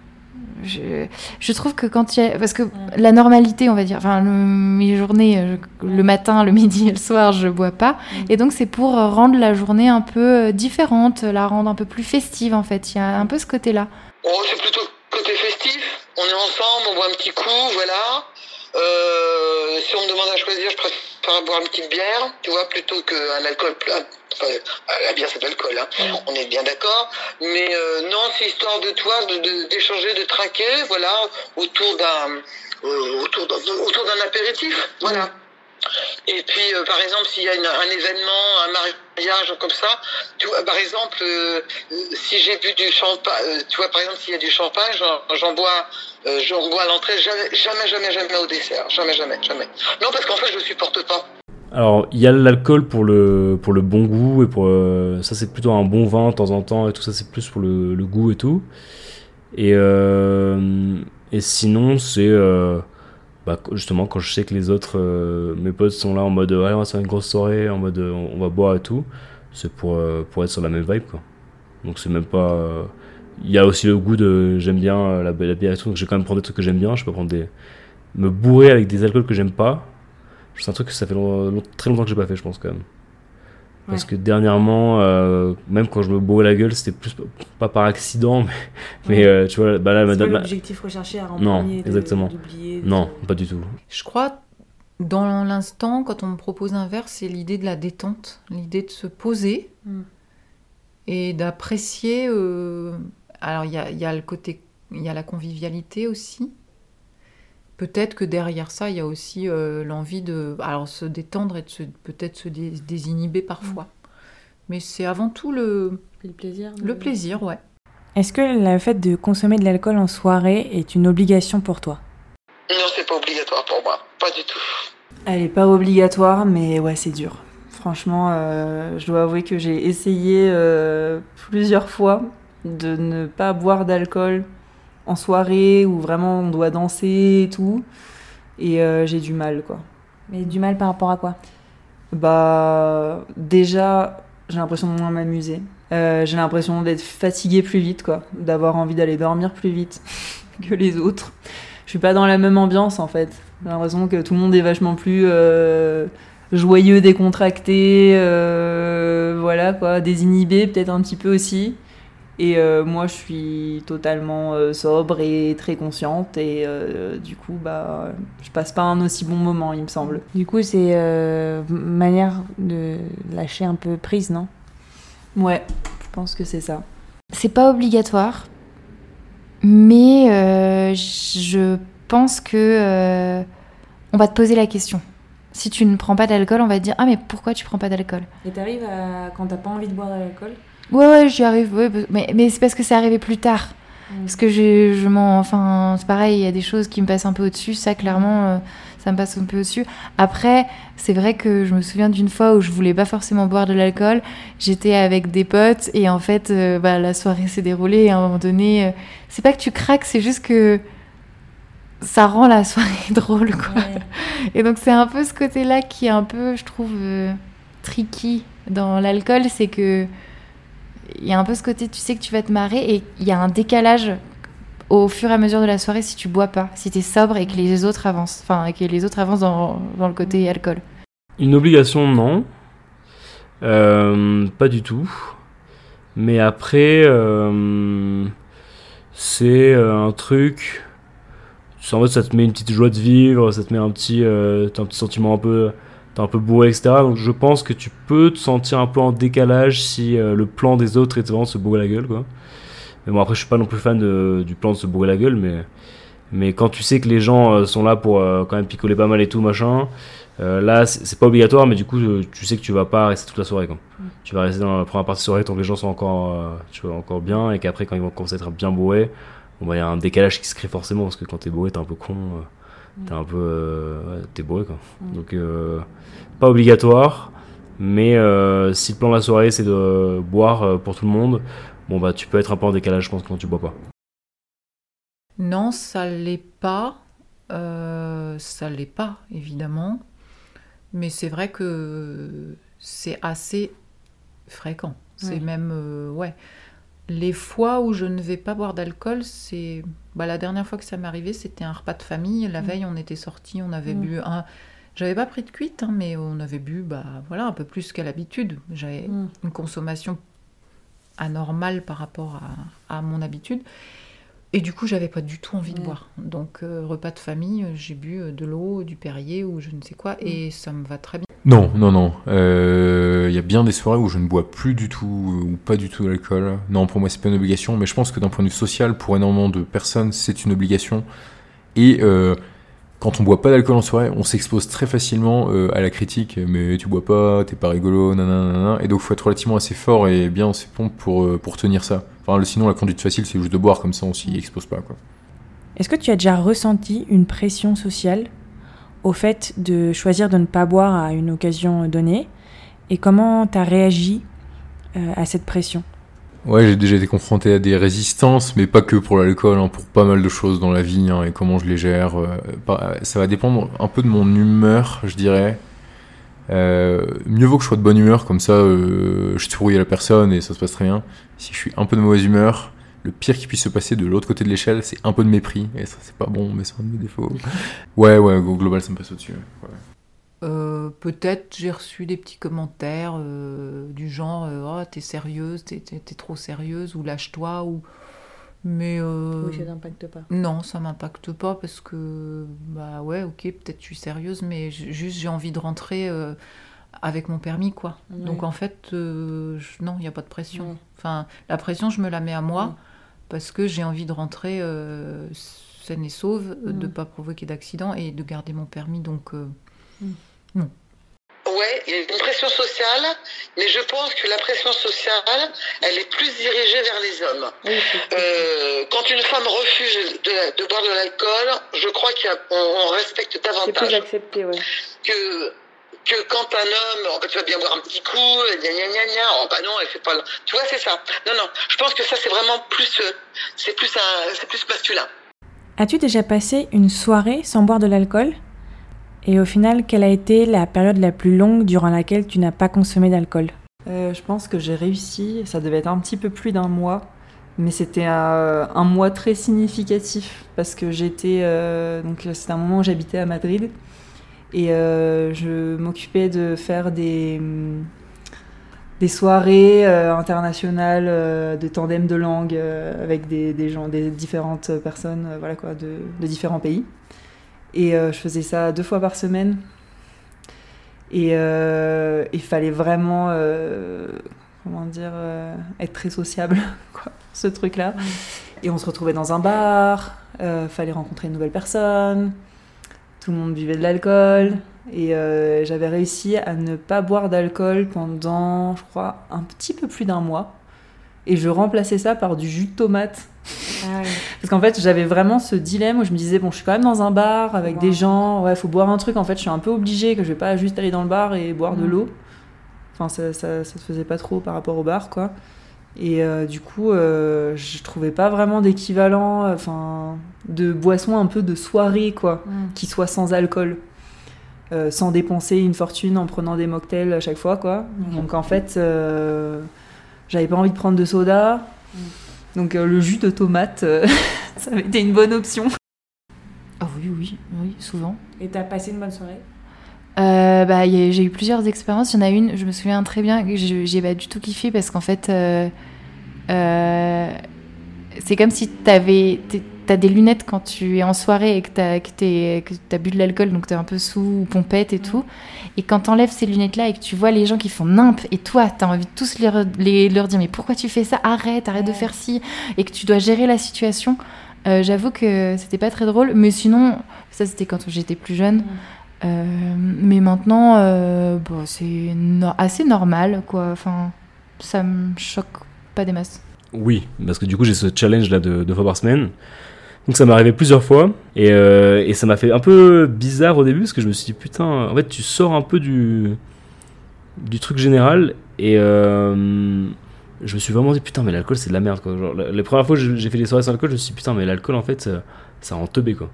Je, je trouve que quand il y a, parce que la normalité, on va dire, enfin le- mes journées, euh, je- le matin, le midi et le soir, je bois pas, et donc c'est pour rendre la journée un peu euh, différente, la rendre un peu plus festive en fait. Il y a un peu ce côté-là. Oh, c'est plutôt côté festif. On est ensemble, on boit un petit coup, voilà. Euh, si on me demande à choisir, je préfère boire une petite bière, tu vois, plutôt qu'un alcool la bière, c'est de l'alcool, hein. on est bien d'accord. Mais euh, non, c'est histoire de toi, de- de- d'échanger, de, traquer, voilà, autour d'un euh, autour d'un autour d'un apéritif, voilà. Et puis, euh, par exemple, s'il y a une- un événement, un mariage comme ça, tu vois, par exemple, euh, euh, si j'ai bu du champagne, tu vois, par exemple, s'il y a du champagne, j'en- bois, euh, bois à l'entrée, jamais, jamais, jamais, jamais au dessert, jamais, jamais, jamais. Non, parce qu'en fait, je supporte pas. Alors, il y a l'alcool pour le, pour le bon goût, et pour euh, ça, c'est plutôt un bon vin de temps en temps, et tout ça, c'est plus pour le, goût et tout. Et, euh, et sinon, c'est euh, bah, justement quand je sais que les autres, mes potes sont là en mode ouais, on va faire une grosse soirée, en mode on va boire et tout, c'est pour, pour être sur la même vibe quoi. Donc, c'est même pas. Il y a aussi le goût de j'aime bien la, la bière et tout, donc je vais quand même prendre des trucs que j'aime bien, je peux prendre des. me bourrer avec des alcools que j'aime pas. C'est un truc que ça fait long- long- très longtemps que j'ai pas fait, je pense quand même. Parce Ouais. que dernièrement, euh, même quand je me bourrais la gueule, c'était plus pas par accident, mais, mais Ouais. euh, tu vois, bah là, C'est pas madame, l'objectif recherché à rendre Non, exactement. de- non, pas du tout. Je crois, dans l'instant, quand on me propose un verre, c'est l'idée de la détente, l'idée de se poser Mm. et d'apprécier. euh, Alors, il y a, il y a le côté, il y a la convivialité aussi. Peut-être que derrière ça, il y a aussi euh, l'envie de, alors se détendre et de se- peut-être se dé- désinhiber parfois. Mais c'est avant tout le, Le plaisir. le plaisir, ouais. Est-ce que le fait de consommer de l'alcool en soirée est une obligation pour toi? Non, c'est pas obligatoire pour moi, pas du tout. Elle est pas obligatoire, mais ouais, c'est dur. Franchement, euh, je dois avouer que j'ai essayé euh, plusieurs fois de ne pas boire d'alcool en soirée où vraiment on doit danser et tout. Et euh, j'ai du mal, quoi. Mais du mal par rapport à quoi? Bah, déjà, j'ai l'impression de moins m'amuser. Euh, j'ai l'impression d'être fatiguée plus vite, quoi. D'avoir envie d'aller dormir plus vite que les autres. Je suis pas dans la même ambiance, en fait. J'ai l'impression que tout le monde est vachement plus euh, joyeux, décontracté, voilà, quoi. Désinhibé, peut-être un petit peu aussi. Et euh, moi, je suis totalement euh, sobre et très consciente. Et euh, du coup, bah, je passe pas un aussi bon moment, il me semble. Du coup, c'est euh, manière de lâcher un peu prise, non? Ouais, je pense que c'est ça. C'est pas obligatoire, mais euh, je pense que euh, on va te poser la question. Si tu ne prends pas d'alcool, on va te dire ah mais pourquoi tu prends pas d'alcool? Et t'arrives à quand t'as pas envie de boire de l'alcool Ouais ouais j'y arrive, ouais, mais, mais c'est parce que c'est arrivé plus tard. Parce que je, je m'en. Enfin, c'est pareil, il y a des choses qui me passent un peu au-dessus. Ça, clairement, euh, ça me passe un peu au-dessus. Après, c'est vrai que je me souviens d'une fois où je voulais pas forcément boire de l'alcool. J'étais avec des potes et en fait, euh, bah, la soirée s'est déroulée et à un moment donné, euh, c'est pas que tu craques, c'est juste que ça rend la soirée drôle, quoi. Et donc, c'est un peu ce côté-là qui est un peu, je trouve, euh, tricky dans l'alcool. C'est que. Il y a un peu ce côté, tu sais que tu vas te marrer et il y a un décalage au fur et à mesure de la soirée si tu bois pas, si tu es sobre et que les autres avancent, enfin que les autres avancent dans, le côté alcool. Une obligation, non. Euh, pas du tout. Mais après, euh, c'est euh, un truc. En fait, ça te met une petite joie de vivre, ça te met un petit, un petit sentiment un peu, t'es un peu bourré, etc. Donc je pense que tu peux te sentir un peu en décalage si euh, le plan des autres est vraiment de se bourrer la gueule, quoi. Mais bon, après, je suis pas non plus fan de- du plan de se bourrer la gueule, mais, mais quand tu sais que les gens euh, sont là pour euh, quand même picoler pas mal et tout, machin, là, c'est pas obligatoire, mais du coup, tu sais que tu vas pas rester toute la soirée. Quoi. Tu vas rester dans la première partie de soirée tant que les gens sont encore, tu vois, encore bien, et qu'après, quand ils vont commencer à être bien bourrés, bon, bah, il y a un décalage qui se crée forcément, parce que quand t'es bourré, t'es un peu con, t'es un peu. euh, t'es bourré, quoi. Donc, euh, pas obligatoire, mais euh, si le plan de la soirée, c'est de boire pour tout le monde, bon, bah, tu peux être un peu en décalage, je pense, quand tu bois pas. Non, ça l'est pas. Ça l'est pas, évidemment. Mais c'est vrai que c'est assez fréquent. C'est même. ouais. Les fois où je ne vais pas boire d'alcool, c'est. Bah, la dernière fois que ça m'est arrivé, c'était un repas de famille. La veille, on était sortis, on avait Mm. bu un. J'avais pas pris de cuite, hein, mais on avait bu bah, voilà, un peu plus qu'à l'habitude. J'avais Mm. une consommation anormale par rapport à, à mon habitude. Et du coup, j'avais pas du tout envie de Mm. boire. Donc, euh, repas de famille, euh, j'ai bu euh, de l'eau, du Perrier ou je ne sais quoi, et ça me va très bien. Non, non, non. Euh, Il y a bien des soirées où je ne bois plus du tout ou pas du tout d'alcool. Non, pour moi, c'est pas une obligation, mais je pense que d'un point de vue social, pour énormément de personnes, c'est une obligation. Et euh, quand on boit pas d'alcool en soirée, on s'expose très facilement euh, à la critique. Mais tu bois pas, t'es pas rigolo, nanana. Et donc, faut être relativement assez fort et bien en ses pompes pour, euh, pour tenir ça. Enfin, sinon, la conduite facile, c'est juste de boire, comme ça, on s'y expose pas. Est-ce que tu as déjà ressenti une pression sociale au fait de choisir de ne pas boire à une occasion donnée? Et comment tu as réagi euh, à cette pression? Ouais, j'ai déjà été confronté à des résistances, mais pas que pour l'alcool, hein, pour pas mal de choses dans la vie hein, et comment je les gère. euh, ça va dépendre un peu de mon humeur, je dirais. Euh, mieux vaut que je sois de bonne humeur, comme ça euh, je souris à la personne et ça se passe très bien. Si je suis un peu de mauvaise humeur, le pire qui puisse se passer de l'autre côté de l'échelle, c'est un peu de mépris. Et ça, c'est pas bon, mais c'est un de mes défauts. Ouais, ouais, au global, ça me passe au-dessus. ouais. Euh, Peut-être j'ai reçu des petits commentaires euh, du genre euh, Oh, t'es sérieuse, t'es t'es- t'es trop sérieuse, ou lâche-toi, ou. Mais. euh, t'impacte pas. Non, ça m'impacte pas parce que, bah ouais, ok, peut-être je suis sérieuse, mais j- juste j'ai envie de rentrer avec mon permis, quoi. Donc en fait, je- non, il n'y a pas de pression. Enfin, la pression, je me la mets à moi parce que j'ai envie de rentrer saine et sauve, de Mm. pas provoquer d'accident et de garder mon permis. Donc, euh, Ouais, il y a une pression sociale, mais je pense que la pression sociale, elle est plus dirigée vers les hommes. Euh, quand une femme refuse de, de boire de l'alcool, je crois qu'on respecte davantage accepté, ouais. que, que quand un homme, oh, bah, tu vas bien boire un petit coup, gna gna gna gna, oh bah non, elle fait pas. le- Tu vois, c'est ça. Non, non, je pense que ça c'est vraiment plus, euh, c'est plus un, c'est plus masculin. As-tu déjà passé une soirée sans boire de l'alcool? Et au final, quelle a été la période la plus longue durant laquelle tu n'as pas consommé d'alcool Euh, je pense que j'ai réussi, ça devait être un petit peu plus d'un mois, mais c'était un, un mois très significatif parce que j'étais euh, donc c'était un moment où j'habitais à Madrid et euh, je m'occupais de faire des hum, des soirées euh, internationales euh, de tandem de langue euh, avec des, des gens, des différentes personnes, euh, voilà quoi, de différents pays. Et euh, je faisais ça deux fois par semaine. Et euh, il fallait vraiment, euh, comment dire, être très sociable, ce truc-là. Et on se retrouvait dans un bar, fallait rencontrer une nouvelle personne, tout le monde buvait de l'alcool. Et j'avais réussi à ne pas boire d'alcool pendant, je crois, un petit peu plus d'un mois. Et je remplaçais ça par du jus de tomate. Parce qu'en fait, j'avais vraiment ce dilemme où je me disais, bon, je suis quand même dans un bar avec des gens, ouais, faut boire un truc. En fait, je suis un peu obligée, que je vais pas juste aller dans le bar et boire de Mm. l'eau. Enfin, ça, ça, ça se faisait pas trop par rapport au bar, quoi. Et euh, du coup, euh, je trouvais pas vraiment d'équivalent, enfin, de boisson un peu de soirée, quoi, qui soit sans alcool. Euh, sans dépenser une fortune en prenant des mocktails à chaque fois, quoi. Donc en fait, euh, j'avais pas envie de prendre de soda. Donc euh, le jus de tomate, euh, ça avait été une bonne option. Ah oui, oui, oui, souvent. Et t'as passé une bonne soirée? Euh, bah, j'ai eu plusieurs expériences. Il y en a une, je me souviens très bien, que j'ai pas du tout kiffé parce qu'en fait, euh, euh, c'est comme si t'avais, t'es- t'as des lunettes quand tu es en soirée et que t'as, que t'es- que t'as bu de l'alcool, donc t'es un peu sous ou pompette et tout. Et quand t'enlèves ces lunettes-là et que tu vois les gens qui font nimp et toi, t'as envie de tous les, leur dire mais pourquoi tu fais ça? Arrête, arrête de faire ci et que tu dois gérer la situation. Euh, j'avoue que c'était pas très drôle, mais sinon, ça c'était quand j'étais plus jeune. Euh, mais maintenant, euh, bon, c'est no- assez normal, quoi. Enfin, ça me choque pas des masses. Oui, parce que du coup j'ai ce challenge là de deux fois par semaine. Donc ça m'est arrivé plusieurs fois et, euh, et ça m'a fait un peu bizarre au début parce que je me suis dit putain, en fait tu sors un peu du, du truc général et euh, je me suis vraiment dit putain mais l'alcool c'est de la merde quoi. Genre, la- les premières fois que j'ai fait des soirées sans alcool je me suis dit putain mais l'alcool en fait ça, ça rend teubé quoi.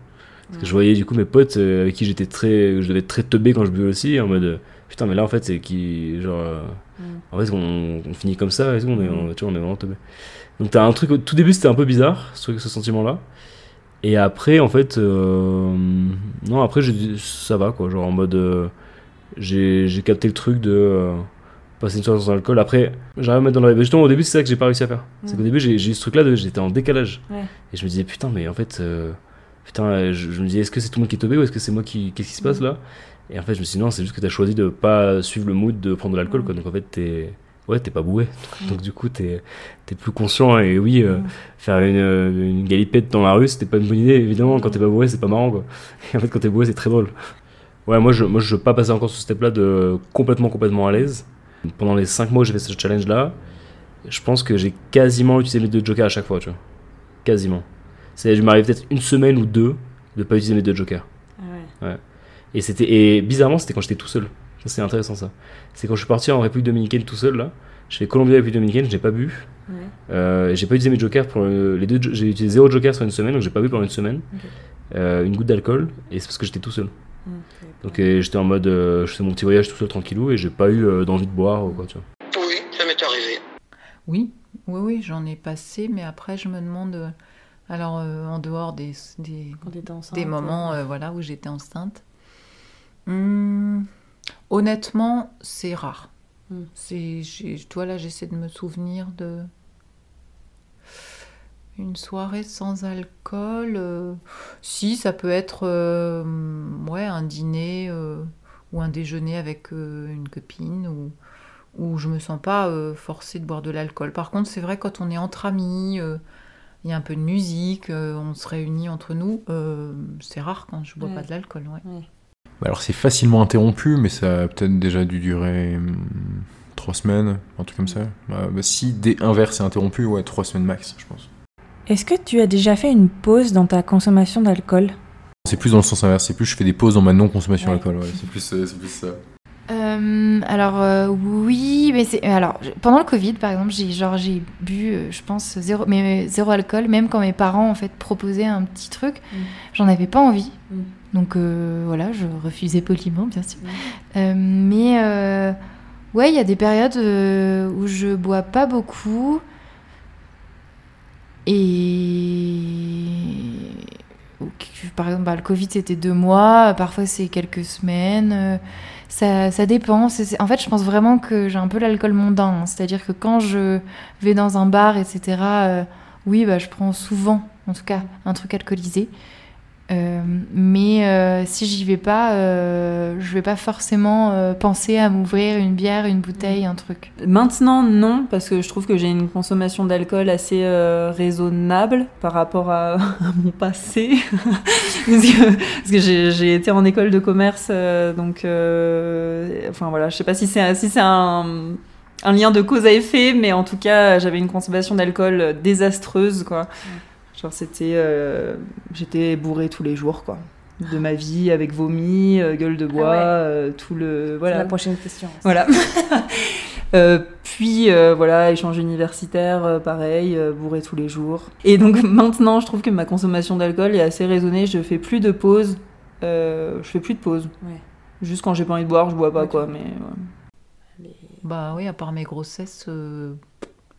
Parce que je voyais du coup mes potes euh, avec qui j'étais très, je devais être très teubé quand je buvais aussi en mode putain mais là en fait c'est qui genre euh, en fait on, on finit comme ça et tout on est, on- tu vois, on est vraiment teubé. Donc t'as un truc au tout début c'était un peu bizarre ce, truc- ce sentiment là et après en fait euh, non après ça va quoi genre en mode euh, j'ai capté le truc de euh, passer une soirée sans alcool. Après j'arrive à me mettre dans la justement au début c'est ça que j'ai pas réussi à faire. C'est Mm. qu'au début j'ai eu ce truc là de j'étais en décalage. Ouais. et je me disais putain mais en fait euh, putain je, je me disais est-ce que c'est tout le monde qui est teubé ou est-ce que c'est moi qui qu'est-ce qui se passe là? Et en fait je me suis dit non c'est juste que t'as choisi de pas suivre le mood de prendre de l'alcool quoi. Donc en fait t'es ouais t'es pas bourré. Donc du coup t'es es plus conscient. Et oui euh, faire une, euh, une galipette dans la rue c'était pas une bonne idée. Évidemment quand t'es pas bourré c'est pas marrant quoi. Et en fait quand t'es bourré c'est très drôle. Ouais moi je moi je veux pas passer encore ce step là de complètement complètement à l'aise. Pendant les 5 mois où j'ai fait ce challenge là je pense que j'ai quasiment utilisé mes deux jokers à chaque fois tu vois. Quasiment. C'est je m'arrive peut-être une semaine ou deux de pas utiliser mes deux jokers. Et c'était et bizarrement c'était quand j'étais tout seul c'est intéressant ça. C'est quand je suis parti en République Dominicaine tout seul là je fais Colombie République Dominicaine je n'ai pas bu. Euh, j'ai pas utilisé mes jokers pour les deux j'ai utilisé zéro joker sur une semaine donc j'ai pas bu pendant une semaine. Euh, une goutte d'alcool et c'est parce que j'étais tout seul. Donc euh, j'étais en mode euh, je fais mon petit voyage tout seul tranquillou et j'ai pas eu euh, d'envie de boire ou quoi tu vois. Oui, ça m'est arrivé. Oui, oui, oui, j'en ai passé, mais après je me demande, alors euh, en dehors des, des, enceinte des moments euh, voilà, où j'étais enceinte, hum, honnêtement, c'est rare. Hmm. C'est, toi là, j'essaie de me souvenir de une soirée sans alcool. euh, si, ça peut être euh, ouais, un dîner euh, ou un déjeuner avec une copine ou où je me sens pas forcée de boire de l'alcool. Par contre, c'est vrai quand on est entre amis, il y a un peu de musique, on se réunit entre nous, c'est rare quand je bois Ouais. pas de l'alcool. Ouais. Alors c'est facilement interrompu, mais ça a peut-être déjà dû durer hum, trois semaines, un truc comme ça. Bah, bah, si dès un verre c'est interrompu, ouais, trois semaines max, je pense. Est-ce que tu as déjà fait une pause dans ta consommation d'alcool? C'est plus dans le sens inverse, c'est plus je fais des pauses dans ma non-consommation Ouais. d'alcool, ouais, c'est plus, c'est plus ça. Euh, alors euh, oui, mais c'est alors je- pendant le Covid par exemple, j'ai genre j'ai bu, euh, je pense zéro, mais zéro alcool, même quand mes parents en fait proposaient un petit truc, Mm. j'en avais pas envie. Mm. Donc euh, voilà, je refusais poliment bien sûr. Euh, mais euh, ouais, il y a des périodes euh, où je bois pas beaucoup et par exemple bah, le Covid c'était deux mois, parfois c'est quelques semaines. Ça, dépend. En fait, je pense vraiment que j'ai un peu l'alcool mondain. hein. C'est-à-dire que quand je vais dans un bar, etc., euh, oui, bah, je prends souvent, en tout cas, un truc alcoolisé. Euh, mais euh, si j'y vais pas, euh, je vais pas forcément euh, penser à m'ouvrir une bière, une bouteille, un truc. Maintenant, non, parce que je trouve que j'ai une consommation d'alcool assez raisonnable par rapport à, à mon passé. parce que, parce que j'ai été en école de commerce, donc. enfin voilà, je sais pas si c'est si c'est un, un lien de cause à effet, mais en tout cas, j'avais une consommation d'alcool désastreuse, quoi. Genre, c'était. euh, J'étais bourrée tous les jours, quoi. De ma vie, avec vomi, euh, gueule de bois, ouais. euh, tout le. Voilà. La prochaine question. Voilà. Euh, puis euh, voilà, échange universitaire, euh, pareil, euh, bourré tous les jours. Et donc maintenant, je trouve que ma consommation d'alcool est assez raisonnée. Je fais plus de pauses. Euh, je fais plus de pauses. Ouais. Juste quand j'ai pas envie de boire, je bois pas quoi. Mais ouais. Bah oui, à part mes grossesses, euh,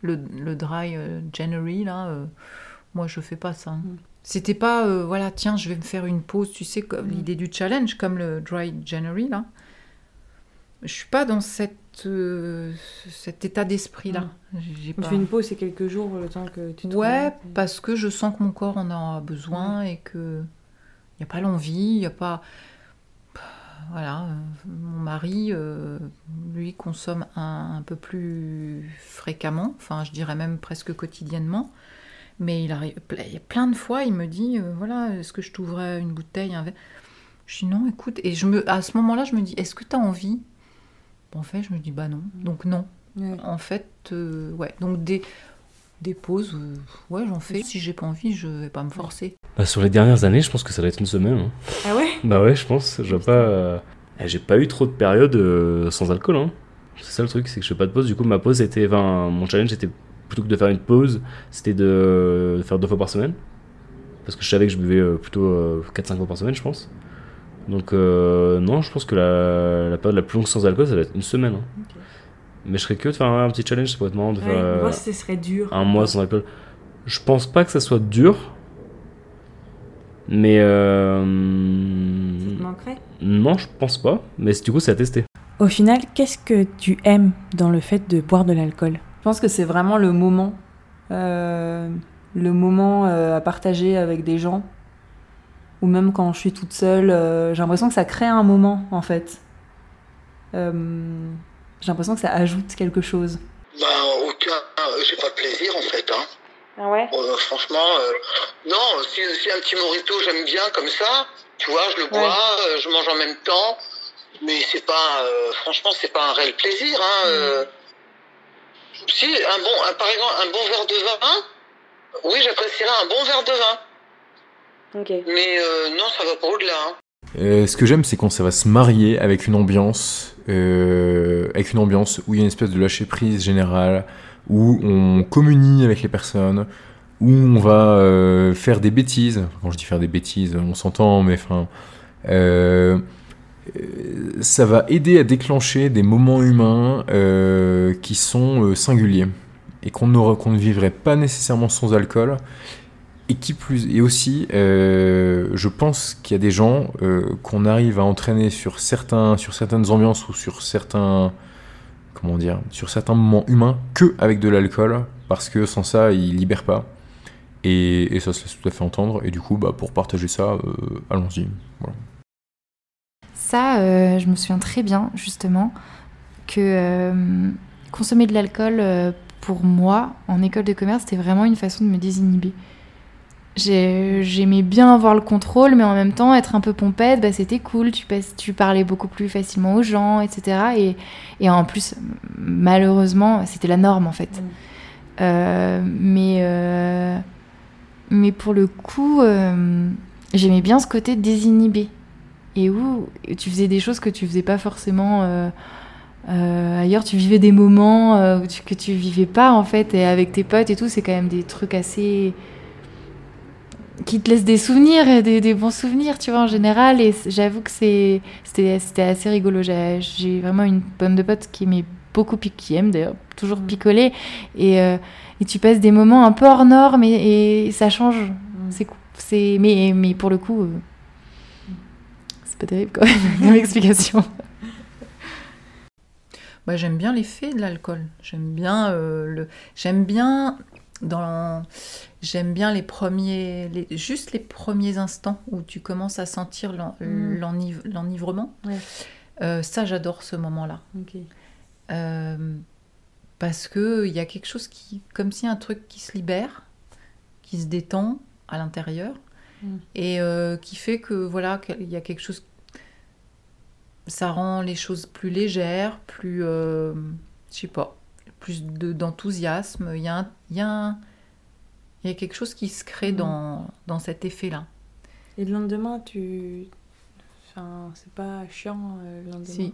le, le dry euh, January, là, euh, moi je fais pas ça. hein. Mm. C'était pas, euh, voilà, tiens, je vais me faire une pause, tu sais, comme Mm. l'idée du challenge, comme le dry January, là. Je suis pas dans cette, euh, cet état d'esprit-là. J'ai Tu pas- fais une pause, c'est quelques jours le temps que tu te Ouais, parce que je sens que mon corps en a besoin et que il n'y a pas l'envie, il n'y a pas. Voilà, mon mari, euh, lui, consomme un, un peu plus fréquemment, enfin, je dirais même presque quotidiennement. Mais il arrive, il y a plein de fois, il me dit, euh, voilà, est-ce que je t'ouvrais une bouteille, un verre? Je dis non, écoute, et je me, à ce moment-là, je me dis, est-ce que tu as envie? En fait, je me dis, bah non, donc non. Ouais. En fait, euh, ouais, donc des, des pauses, euh, ouais, j'en fais. Si j'ai pas envie, je vais pas me forcer. Bah, sur les dernières années, je pense que ça doit être une semaine. hein. Ah ouais? Bah ouais, je pense. Je vois pas. euh, eh, J'ai pas eu trop de périodes euh, sans alcool. Hein. C'est ça le truc, c'est que je fais pas de pause. Du coup, ma pause était. Enfin, mon challenge était plutôt que de faire une pause, c'était de, de faire deux fois par semaine. Parce que je savais que je buvais euh, plutôt euh, 4-5 fois par semaine, je pense. Donc, euh, non, je pense que la, la période la plus longue sans alcool, ça doit être une semaine. hein. Mais je serais que de faire un petit challenge, ça pourrait être marrant de Ouais, faire euh, Moi, ce serait dur. un mois sans alcool. Je pense pas que ça soit dur. Mais. euh, Ça te manquerait? non, je pense pas. Mais du coup, c'est à tester. Au final, qu'est-ce que tu aimes dans le fait de boire de l'alcool? Je pense que c'est vraiment le moment, euh, le moment euh, à partager avec des gens, ou même quand je suis toute seule, euh, j'ai l'impression que ça crée un moment en fait. Euh, j'ai l'impression que ça ajoute quelque chose. Ben, aucun. J'ai pas de plaisir en fait. Hein. Ah ouais? Euh, franchement, euh, non, si, si un petit morito j'aime bien comme ça, tu vois, je le bois, euh, je mange en même temps, mais c'est pas, euh, franchement, c'est pas un réel plaisir. Hein, euh. Si, un bon, un- par exemple, un bon verre de vin, oui, j'apprécierais un bon verre de vin, Ok. mais euh, non, ça va pas au-delà. Hein. Euh, ce que j'aime, c'est quand ça va se marier avec une ambiance, euh, avec une ambiance où il y a une espèce de lâcher prise générale, où on communie avec les personnes, où on va euh, faire des bêtises. Quand je dis faire des bêtises, on s'entend, mais enfin, ça va aider à déclencher des moments humains euh, qui sont euh, singuliers et qu'on qu'on ne vivrait pas nécessairement sans alcool. Et qui plus et aussi, euh, je pense qu'il y a des gens euh, qu'on arrive à entraîner sur certains, sur certaines ambiances ou sur certains, comment dire, sur certains moments humains que avec de l'alcool, parce que sans ça, ils libèrent pas. Et, ça se laisse tout à fait entendre. Et du coup, bah, pour partager ça, euh, allons-y. Ça, euh, je me souviens très bien, justement, que euh, consommer de l'alcool, euh, pour moi, en école de commerce, c'était vraiment une façon de me désinhiber. J'ai- J'aimais bien avoir le contrôle, mais en même temps, être un peu pompette, bah, c'était cool. Tu, passes- tu parlais beaucoup plus facilement aux gens, etc. Et, et en plus, malheureusement, c'était la norme, en fait. Euh, mais, mais pour le coup, j'aimais bien ce côté désinhibé et où tu faisais des choses que tu faisais pas forcément euh, euh, ailleurs. Tu vivais des moments euh, que tu vivais pas en fait, et avec tes potes et tout, c'est quand même des trucs assez qui te laissent des souvenirs, et des, des bons souvenirs, tu vois, en général. Et j'avoue que c'est c'était c'était assez rigolo. J'ai j'ai vraiment une bonne de potes qui aimait beaucoup, qui aime d'ailleurs toujours picoler, et, et tu passes des moments un peu hors normes et, et ça change. C'est cool. C'est mais mais pour le coup. Pas terrible quand même comme explication. Bah, j'aime bien l'effet de l'alcool. J'aime bien euh, le. J'aime bien dans. J'aime bien les premiers, les... juste les premiers instants où tu commences à sentir Mm. l'eniv- l'enivrement. Ouais. Euh, ça, j'adore ce moment-là. Euh, parce que il y a quelque chose qui, comme si un truc qui se libère, qui se détend à l'intérieur, Mm. et qui fait que voilà, qu'il y a quelque chose. Ça rend les choses plus légères, plus, euh, je sais pas, plus de- d'enthousiasme. Il y a, un- il y a, un- il y a quelque chose qui se crée Mm. dans, dans cet effet-là. Et le lendemain, tu. Enfin, c'est pas chiant euh, le lendemain? Si,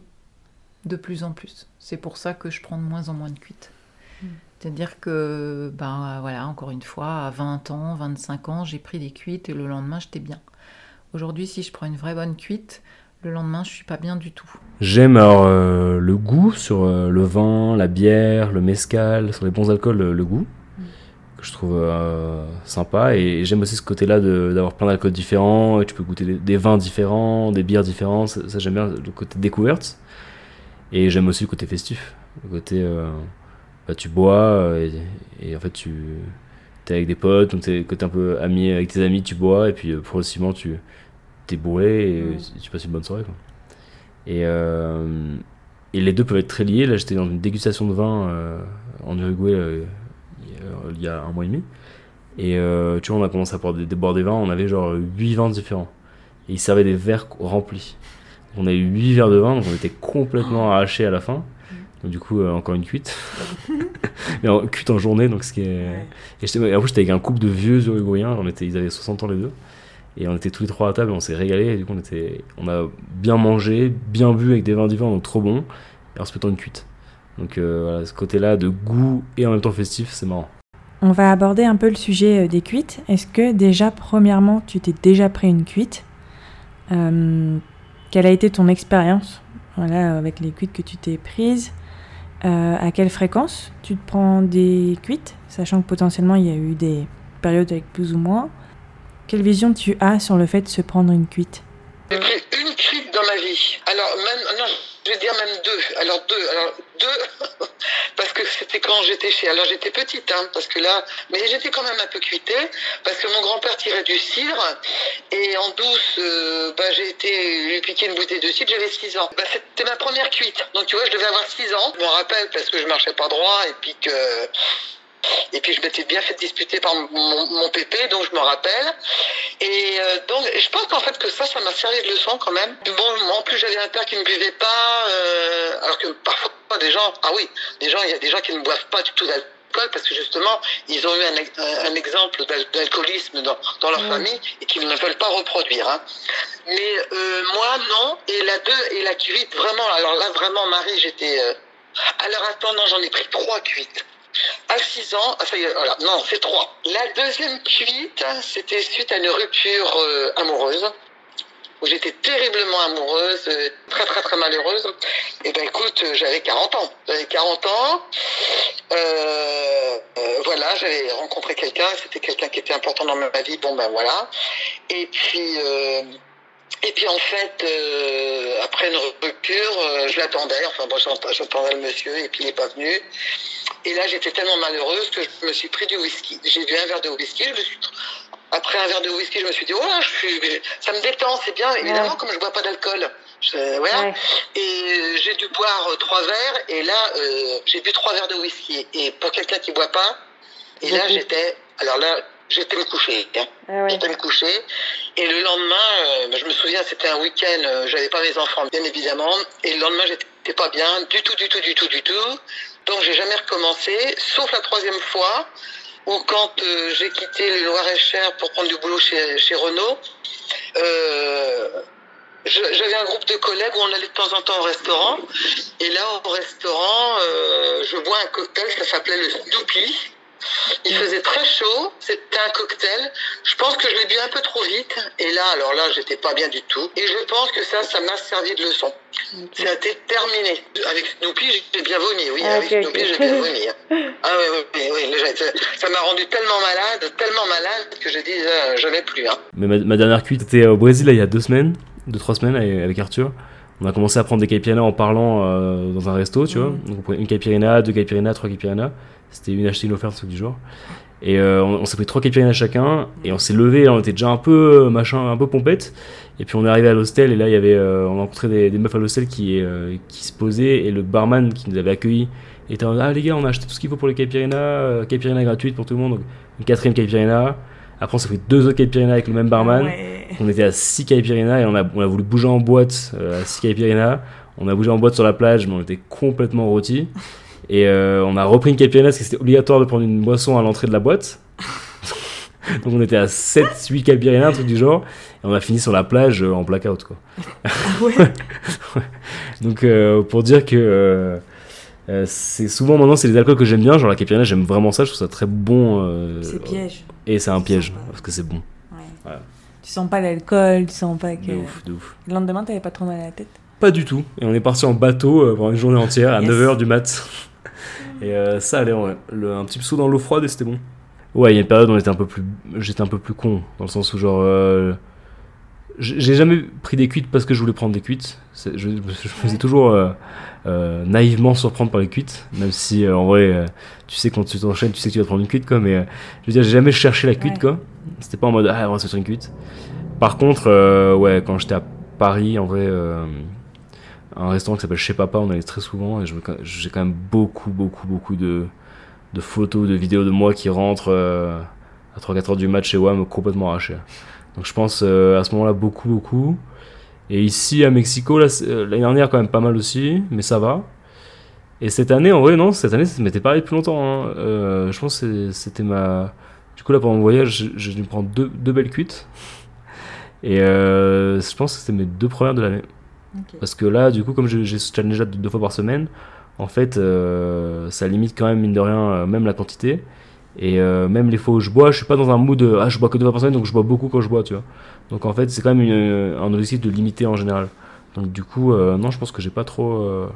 de plus en plus. C'est pour ça que je prends de moins en moins de cuites. Mm. C'est-à-dire que, ben voilà, encore une fois, à 20 ans, 25 ans, j'ai pris des cuites et le lendemain, j'étais bien. Aujourd'hui, si je prends une vraie bonne cuite, le lendemain, je suis pas bien du tout. J'aime euh, le goût sur euh, le vin, la bière, le mezcal, sur les bons alcools, le, goût, que je trouve euh, sympa. Et j'aime aussi ce côté-là d'avoir plein d'alcools différents, et tu peux goûter des, vins différents, des bières différentes. Ça, j'aime bien le côté découverte. Et j'aime aussi le côté festif. Le côté, euh, bah, tu bois, et, en fait, tu es avec des potes, donc côté un peu ami avec tes amis, tu bois, et puis progressivement, tu t'es bourré, et Ouais. tu passes une bonne soirée. Quoi. Et, euh, et les deux peuvent être très liés. Là, j'étais dans une dégustation de vin euh, en Uruguay euh, il y a- un mois et demi. Et tu vois, on a commencé à boire des, boire des vins. On avait genre 8 vins différents. Et ils servaient des verres remplis. On a eu 8 verres de vin, donc on était complètement arrachés à la fin. Donc, du coup, encore une cuite. Mais en, cuite en journée, donc ce qui est. Et j'étais, en plus, j'étais avec un couple de vieux Uruguayens. On était, ils avaient 60 ans les deux. Et on était tous les trois à table, on s'est régalé. Et du coup, on, était, on a bien mangé, bien bu avec des vins différents, donc trop bon. Et en se mettant une cuite. Donc euh, voilà, ce côté-là de goût et en même temps festif, c'est marrant. On va aborder un peu le sujet euh, des cuites. Est-ce que déjà, premièrement, tu t'es déjà pris une cuite? Euh, Quelle a été ton expérience voilà, avec les cuites que tu t'es prises? À quelle fréquence tu te prends des cuites? Sachant que potentiellement, il y a eu des périodes avec plus ou moins. Quelle vision tu as sur le fait de se prendre une cuite? J'ai pris une cuite dans ma vie. Alors, même, non, je vais dire même deux. Alors, deux. Alors, deux, parce que c'était quand j'étais chez. Alors, j'étais petite, hein, parce que là. Mais j'étais quand même un peu cuitée, parce que mon grand-père tirait du cidre, et en douce, euh, bah, j'ai été lui piquer une bouteille de cidre, j'avais 6 ans. Bah, c'était ma première cuite. Donc, tu vois, je devais avoir 6 ans. Je me rappelle, parce que je marchais pas droit, et puis que. Et puis je m'étais bien fait disputer par mon, mon pépé, donc je me rappelle. Et euh, donc, je pense qu'en fait que ça, ça m'a servi de leçon quand même. Bon, en plus, j'avais un père qui ne buvait pas, euh, alors que parfois, des gens, ah oui, des gens, il y a des gens qui ne boivent pas du tout d'alcool parce que justement, ils ont eu un, ex- un- un exemple d'al- d'alcoolisme dans, dans leur Mm. famille et qu'ils ne veulent pas reproduire. hein. Mais euh, moi, non. Et la deux, et la cuite, vraiment, alors là, vraiment, Marie, j'étais. euh, alors attends, non, j'en ai pris trois cuites. À 6 ans, y est, voilà, non, c'est trois. La deuxième cuite, c'était suite à une rupture euh, amoureuse, où j'étais terriblement amoureuse, euh, très très très malheureuse. Et ben écoute, euh, j'avais 40 ans. J'avais 40 ans. Euh, euh, voilà, j'avais rencontré quelqu'un, c'était quelqu'un qui était important dans ma vie. Bon ben voilà. Et puis. Et puis en fait, euh, après une rupture, euh, je l'attendais, enfin bon, j'attendais le monsieur et puis il n'est pas venu. Et là, j'étais tellement malheureuse que je me suis pris du whisky. J'ai bu un verre de whisky, je me suis... Après un verre de whisky, je me suis dit, ouais, je suis... ça me détend, c'est bien. Évidemment, comme je bois pas d'alcool. Je- voilà. Ouais. Et j'ai dû boire euh, trois verres, et là, euh, j'ai bu trois verres de whisky. Et pour quelqu'un qui boit pas, et là, j'étais... Alors là, j'étais me coucher. hein. Ah J'étais me coucher. Et le lendemain, euh, bah, je me souviens, c'était un week-end, euh, j'avais pas mes enfants, bien évidemment. Et le lendemain, j'étais pas bien, du tout, du tout, du tout, du tout. Donc, j'ai jamais recommencé, sauf la troisième fois, où quand euh, j'ai quitté le Loir-et-Cher pour prendre du boulot chez, chez Renault, euh, j'avais un groupe de collègues où on allait de temps en temps au restaurant. Et là, au restaurant, je bois un cocktail, ça s'appelait le Snoopy. Il faisait très chaud, c'était un cocktail. Je pense que je l'ai bu un peu trop vite. Et là, alors là, j'étais pas bien du tout. Et je pense que ça, ça m'a servi de leçon. Ça a été terminé. Avec Snoopy, j'ai bien vomi, oui. Ah, avec Snoopy, j'ai bien vomi. hein. Ah oui, oui, oui. ça- m'a rendu tellement malade, tellement malade que je dis, euh, je vais plus. Hein. Mais ma, ma dernière cuite était au Brésil là, il y a deux semaines, deux trois semaines avec, Arthur. On a commencé à prendre des caipirinhas en parlant euh, dans un resto, tu vois. Mhm. Donc on prenait une caipirina, deux caipirinas, trois caipirinas. C'était une achetée, une offerte, ce truc du genre. Et euh, on, on s'est pris trois caipirinhas chacun. Et on s'est levé, on était déjà un peu euh, machin, un peu pompette. Et puis on est arrivé à l'hostel et là il y avait, euh, on a rencontré des, des meufs à l'hostel qui, euh, qui se posaient et le barman qui nous avait accueillis était en ah les gars on a acheté tout ce qu'il faut pour les caipirinas, euh, caipirina gratuite pour tout le monde, donc une quatrième caipirina. Après on s'est pris deux autres caipirinas avec le même barman. Ouais. On était à 6 caipirinas et on a, on a voulu bouger en boîte euh, à 6 caipirinas. On a bougé en boîte sur la plage, mais on était complètement rôtis. Et euh, on a repris une caipirina parce que c'était obligatoire de prendre une boisson à l'entrée de la boîte. Donc on était à 7-8 caipirinas, un truc du genre. Et on a fini sur la plage euh, en blackout, quoi. Ah ouais? Donc euh, pour dire que c'est souvent maintenant c'est les alcools que j'aime bien, genre la caipirina j'aime vraiment ça, je trouve ça très bon. C'est piège. Et c'est un piège, parce que c'est bon. Ouais. Voilà. Tu sens pas l'alcool, tu sens pas que. De ouf, de ouf. Le lendemain, t'avais pas trop mal à la tête? Pas du tout. Et on est parti en bateau pendant une journée entière à Yes. 9h du mat. Et euh, ça allait, ouais. Le- un petit saut dans l'eau froide et c'était bon. Ouais, il y a une période où on était un peu plus, j'étais un peu plus con, dans le sens où genre, euh, j'ai jamais pris des cuites parce que je voulais prendre des cuites. Je, je me faisais toujours euh, euh, naïvement surprendre par les cuites, même si euh, en vrai, tu sais quand tu t'enchaînes, tu sais que tu vas te prendre une cuite quoi. Mais je veux dire, j'ai jamais cherché la cuite Ouais. quoi. C'était pas en mode ah on va se faire une cuite. Par contre, ouais, quand j'étais à Paris, en vrai, un restaurant qui s'appelle Chez Papa, on allait très souvent et j'ai quand même beaucoup, beaucoup, beaucoup de, photos, de vidéos de moi qui rentrent euh, à 3-4 heures du match chez WAM complètement arraché. Donc je pense euh, à ce moment-là beaucoup, beaucoup. Et ici à Mexico, euh, l'année dernière quand même pas mal aussi, mais ça va. Et cette année, en vrai, non, cette année, ça m'était pareil depuis longtemps. hein. Je pense que c'était ma. Du coup, là, pendant mon voyage, j'ai- dû me prendre deux, deux belles cuites. Et je pense que c'était mes deux premières de l'année. Parce que là, du coup, comme j'ai ce challenge là de deux fois par semaine, en fait, euh, ça limite quand même, mine de rien, euh, même la quantité. Et euh, même les fois où je bois, je suis pas dans un mood de, ah, je bois que deux fois par semaine, donc je bois beaucoup quand je bois, tu vois. Donc en fait, c'est quand même une- un objectif de limiter en général. Donc du coup, euh, non, je pense que j'ai pas trop. euh,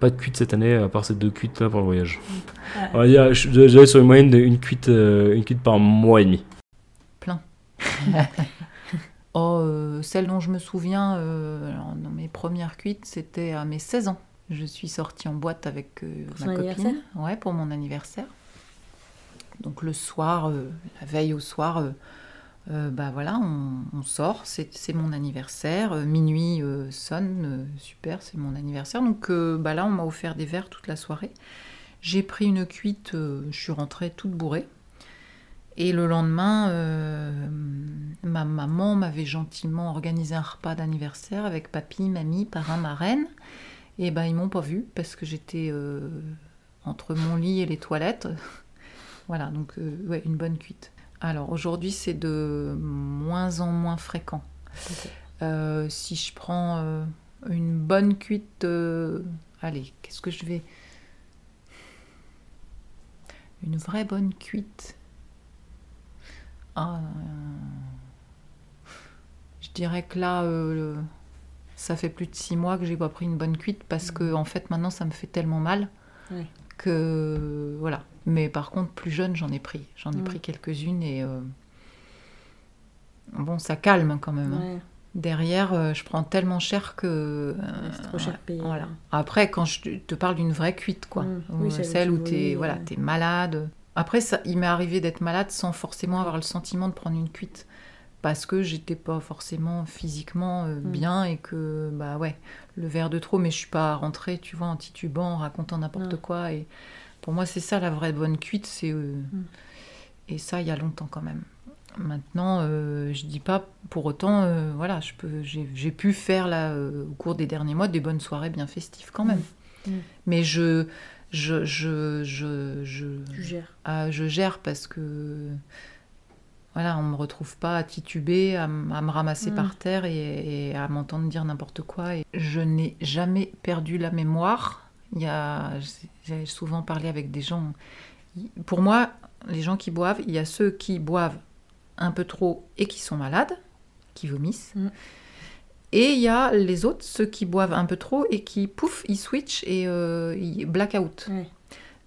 pas de cuite cette année, à part ces deux cuites là pour le voyage. Ouais. On va dire, j'avais sur une moyenne d'une cuite, euh, une cuite par mois et demi. Oh, euh, celle dont je me souviens, euh, alors, dans mes premières cuites, c'était à mes 16 ans. Je suis sortie en boîte avec euh, ma copine. Ouais, pour mon anniversaire. Donc le soir, la veille au soir, bah voilà, on, on sort, c'est c'est mon anniversaire. Minuit sonne, super, c'est mon anniversaire. Donc bah là, on m'a offert des verres toute la soirée. J'ai pris une cuite, je suis rentrée toute bourrée. Et le lendemain, euh, ma maman m'avait gentiment organisé un repas d'anniversaire avec papy, mamie, parrain, marraine. Et ben ils m'ont pas vue parce que j'étais euh, entre mon lit et les toilettes. voilà, donc euh, ouais, une bonne cuite. Alors aujourd'hui, c'est de moins en moins fréquent. Si je prends une bonne cuite, allez, qu'est-ce que je vais? Une vraie bonne cuite. Ah, euh, je dirais que là, euh, ça fait plus de six mois que j'ai pas pris une bonne cuite parce que en fait maintenant ça me fait tellement mal que voilà. Mais par contre, plus jeune, j'en ai pris. J'en ai pris quelques-unes et euh, bon, ça calme quand même. hein. Derrière, je prends tellement cher que. c'est trop cher payé. voilà. Après, quand je te- parle d'une vraie cuite, quoi, Mm. ou Oui, celle celle, où tu es, voilà, malade. Après, ça, il m'est arrivé d'être malade sans forcément avoir le sentiment de prendre une cuite. Parce que j'étais pas forcément physiquement euh, Mm. bien et que, bah ouais, le verre de trop, mais je suis pas rentrée, tu vois, en titubant, en racontant n'importe Non. quoi. Et pour moi, c'est ça la vraie bonne cuite. c'est euh, Mm. Et ça, il y a longtemps quand même. Maintenant, euh, je dis pas pour autant, euh, voilà, je peux, j'ai, pu faire là au cours des derniers mois des bonnes soirées bien festives quand même. Mm. Mm. Mais je, je, je, je, je, Tu gères. ah, je gère parce que voilà, on me retrouve pas à tituber, à, me ramasser Mm. par terre et, et à m'entendre dire n'importe quoi. Et je n'ai jamais perdu la mémoire. Il y a, j'ai souvent parlé avec des gens. Pour moi, les gens qui boivent, il y a ceux qui boivent un peu trop et qui sont malades, qui vomissent. Mm. Et il y a les autres, ceux qui boivent un peu trop et qui, pouf, ils switchent et euh, ils blackout. Ouais.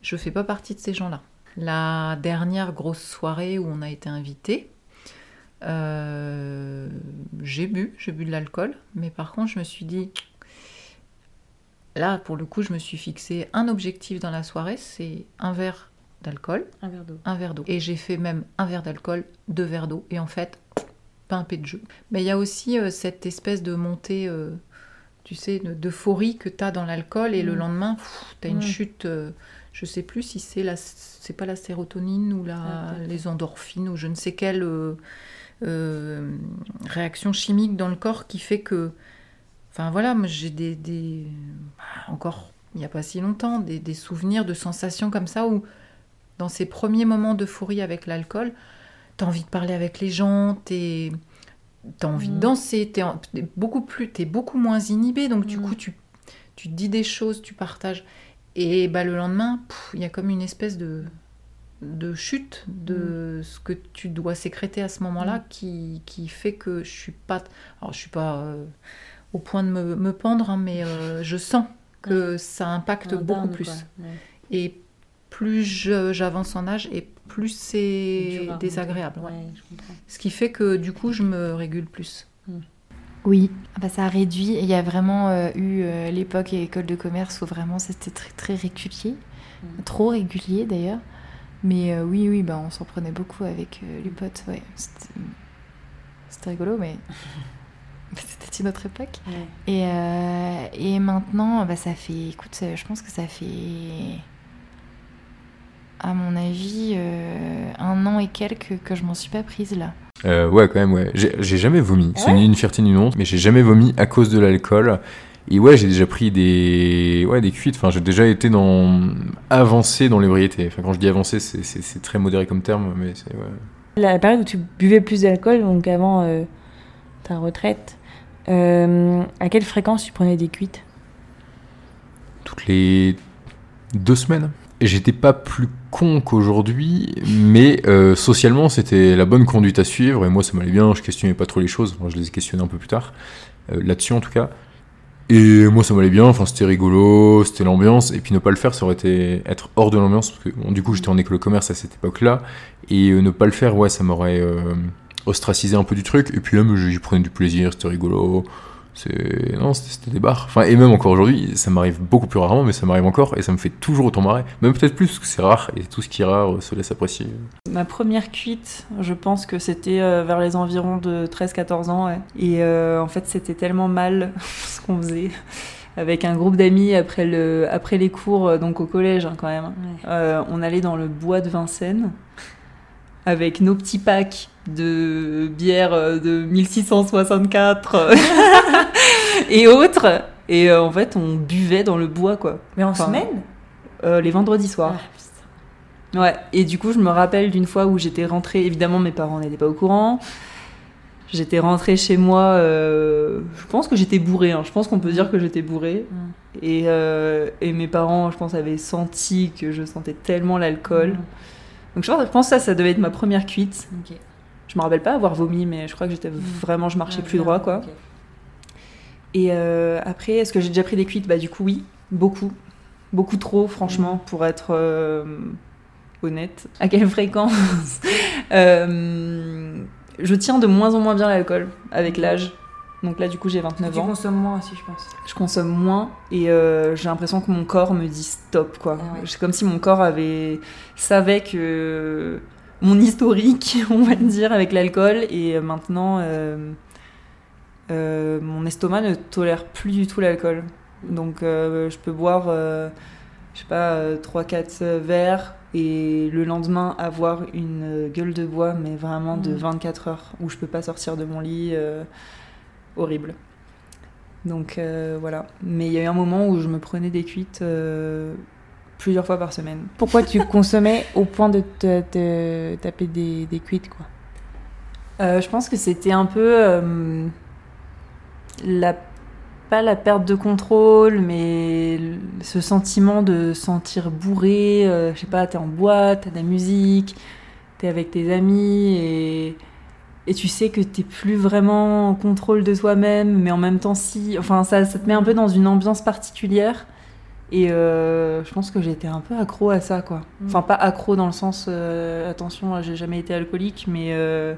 Je fais pas partie de ces gens-là. La dernière grosse soirée où on a été invité, j'ai bu, j'ai bu de l'alcool, mais par contre je me suis dit, là, pour le coup, je me suis fixé un objectif dans la soirée, c'est un verre d'alcool, Un verre d'eau. un verre d'eau. Et j'ai fait même un verre d'alcool, deux verres d'eau. Et en fait, pas un pet de jeu. Mais il y a aussi euh, cette espèce de montée, euh, tu sais, de- d'euphorie que tu as dans l'alcool. Et le Mm. lendemain, tu as une Mm. chute, euh, je sais plus si c'est la, c'est pas la sérotonine ou la, Ah, les endorphines ou je ne sais quelle réaction chimique dans le corps qui fait que. Enfin voilà, j'ai des, des- bah, encore il n'y a pas si longtemps, des, des souvenirs de sensations comme ça où, dans ces premiers moments d'euphorie avec l'alcool, tu as envie de parler avec les gens, tu as envie de Mm. danser, tu es, beaucoup, plus, t'es beaucoup moins inhibé, donc du Mm. coup, tu, tu dis des choses, tu partages. Et bah, le lendemain, il y a comme une espèce de, de chute de ce que tu dois sécréter à ce moment-là Mm. qui, qui fait que je suis pas. Alors, je suis pas euh, au point de me, me pendre, hein, mais euh, je sens que ça impacte Un beaucoup down, plus. Ouais. Et plus j'avance en âge, et plus c'est désagréable. remonter. ouais. Ouais, je comprends. Ce qui fait que du coup, je me régule plus. Oui, Ah bah, ça a réduit. Il y a vraiment euh, eu euh, l'époque et école de commerce où vraiment c'était très, très régulier. Mm. Trop régulier d'ailleurs. Mais euh, oui, oui, bah, on s'en prenait beaucoup avec euh, les potes. Ouais. C'était rigolo, mais c'était une autre époque. Ouais. Et, euh, et maintenant, bah, ça fait, écoute, je pense que ça fait, à mon avis, euh, un an et quelques que je m'en suis pas prise là. Euh, ouais, quand même, ouais. J'ai jamais vomi. C'est ni une fierté ni une honte, mais j'ai jamais vomi à cause de l'alcool. Et ouais, j'ai déjà pris des, ouais, des cuites. Enfin, j'ai déjà été dans avancé dans l'ébriété. Enfin, quand je dis avancé, c'est- très modéré comme terme, mais c'est ouais. La période où tu buvais plus d'alcool, donc avant euh, ta retraite, euh, à quelle fréquence tu prenais des cuites? Toutes les deux semaines. J'étais pas plus con qu'aujourd'hui, mais euh, socialement, c'était la bonne conduite à suivre. Et moi, ça m'allait bien. Je questionnais pas trop les choses. Je les ai questionnés un peu plus tard, euh, là-dessus en tout cas. Et moi, ça m'allait bien. Enfin, c'était rigolo, c'était l'ambiance. Et puis ne pas le faire, ça aurait été être hors de l'ambiance, parce que du coup, j'étais en école commerce à cette époque-là. Et euh, ne pas le faire, ouais, ça m'aurait ostracisé un peu du truc. Et puis là, j'y prenais du plaisir, c'était rigolo. C'est non, c'était des bars. Enfin, et même encore aujourd'hui, ça m'arrive beaucoup plus rarement, mais ça m'arrive encore et ça me fait toujours autant marrer. Même peut-être plus parce que c'est rare et tout ce qui est rare se laisse apprécier. Ma première cuite, je pense que c'était euh, vers les environs de 13-14 ans. ouais. Et euh, en fait, c'était tellement mal ce qu'on faisait avec un groupe d'amis après, le, après les cours, euh, donc au collège hein, quand même. Euh, on allait dans le bois de Vincennes avec nos petits packs de bière euh, de 1664 euh, et autres. Et euh, en fait, on buvait dans le bois, quoi. Mais en Enfin, semaine? Euh, les vendredis soirs. Ah. Ouais, et du coup, je me rappelle d'une fois où j'étais rentrée, évidemment, mes parents n'étaient pas au courant. J'étais rentrée chez moi, euh, je pense que j'étais bourrée, hein. je pense qu'on peut dire que j'étais bourrée. Mm. Et, et mes parents, je pense, avaient senti que je sentais tellement l'alcool. Mm. Donc je pense, que ça, ça devait être ma première cuite. Ok. Je me rappelle pas avoir vomi, mais je crois que j'étais vraiment, je marchais Ouais, plus bien, droit, quoi. Et euh, après, est-ce que j'ai déjà pris des cuites? Bah du coup oui, beaucoup. Beaucoup trop, franchement, pour être euh, honnête. À quelle fréquence? Euh, Je tiens de moins en moins bien l'alcool avec l'âge. Donc là, du coup, j'ai 29 Tu ans. consommes moins aussi, je pense. Je consomme moins et euh, j'ai l'impression que mon corps me dit stop, quoi. Ah ouais. C'est comme si mon corps avait savait que mon historique, on va dire, avec l'alcool et maintenant euh, euh, mon estomac ne tolère plus du tout l'alcool. Donc euh, je peux boire, euh, je sais pas, 3-4 verres et le lendemain avoir une gueule de bois, mais vraiment de Mhm. 24 heures où je peux pas sortir de mon lit. Horrible. Donc euh, voilà. Mais il y a eu un moment où je me prenais des cuites euh, plusieurs fois par semaine. Pourquoi tu consommais au point de te, te taper des, des cuites, quoi? Euh, je pense que c'était un peu la pas la perte de contrôle, mais ce sentiment de sentir bourré. je sais pas, t'es en boîte, t'as de la musique, t'es avec tes amis et et tu sais que t'es plus vraiment en contrôle de toi-même, mais en même temps si. Enfin, ça, ça te met un peu dans une ambiance particulière. Et euh, je pense que j'étais un peu accro à ça, quoi. Mm. Enfin, pas accro dans le sens, euh, attention, j'ai jamais été alcoolique, mais. euh,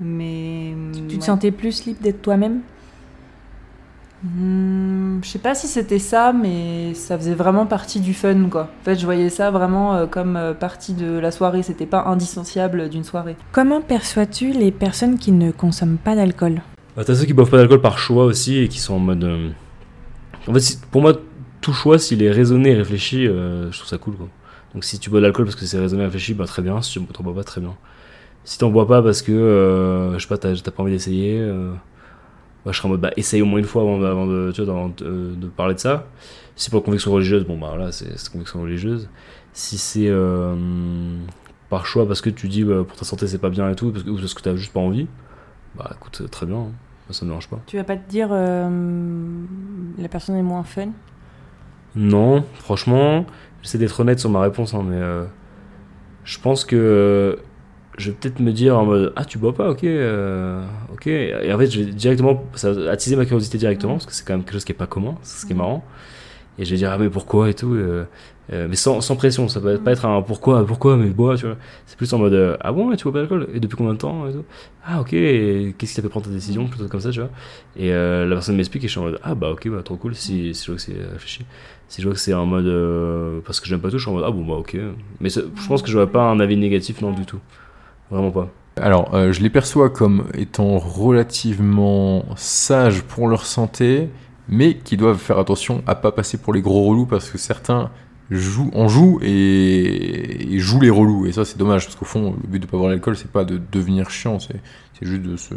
mais. Tu ouais. te sentais plus libre d'être toi-même? Hmm, je sais pas si c'était ça, mais ça faisait vraiment partie du fun, quoi. En fait, je voyais ça vraiment euh, comme euh, partie de la soirée. C'était pas indissociable d'une soirée. Comment perçois-tu les personnes qui ne consomment pas d'alcool? Bah, t'as ceux qui boivent pas d'alcool par choix aussi et qui sont en mode. euh, En fait, pour moi, tout choix, s'il est raisonné et réfléchi, euh, je trouve ça cool. Quoi. Donc si tu bois de l'alcool parce que c'est raisonné et réfléchi, bah très bien. Si tu t'en bois pas, très bien. Si t'en bois pas parce que, euh, je sais pas, t'as t'as pas envie d'essayer, euh, je serais en mode, bah essaye au moins une fois avant, de- avant de, tu vois, avant de, de parler de ça. Si c'est pour conviction religieuse, bon bah voilà, c'est conviction religieuse. Si c'est euh, par choix parce que tu dis bah, pour ta santé c'est pas bien et tout, parce que, ou parce que t'as juste pas envie, bah écoute, euh, très bien, hein. Ça me dérange pas. Tu vas pas te dire euh, la personne est moins fun? Non, franchement, j'essaie d'être honnête sur ma réponse, hein, mais euh, je pense que euh, je vais peut-être me dire en mode Ah, tu bois pas, ok, euh, ok. Et en fait, je vais directement, ça va attiser ma curiosité directement, parce que c'est quand même quelque chose qui est pas commun, c'est ce qui est marrant. Et je vais dire Ah, mais pourquoi et tout, euh, euh, mais sans, sans pression, ça peut pas être un pourquoi, pourquoi, mais bois, tu vois. C'est plus en mode euh, Ah bon, tu bois pas d'alcool? Et depuis combien de temps et tout? Ah, ok, qu'est-ce qui t'a fait prendre ta décision, plutôt comme ça, tu vois. Et euh, la personne m'explique et je suis en mode Ah, bah ok, bah trop cool, si, si je vois que c'est réfléchi. Si je vois que c'est en mode euh, parce que j'aime pas tout, je suis en mode ah bon bah ok. Mais je pense que j'aurais pas un avis négatif non du tout. Vraiment pas. Alors, euh, je les perçois comme étant relativement sages pour leur santé, mais qui doivent faire attention à pas passer pour les gros relous parce que certains jouent, en jouent et, et jouent les relous. Et ça, c'est dommage parce qu'au fond, le but de pas boire l'alcool, c'est pas de devenir chiant, c'est c'est juste de se.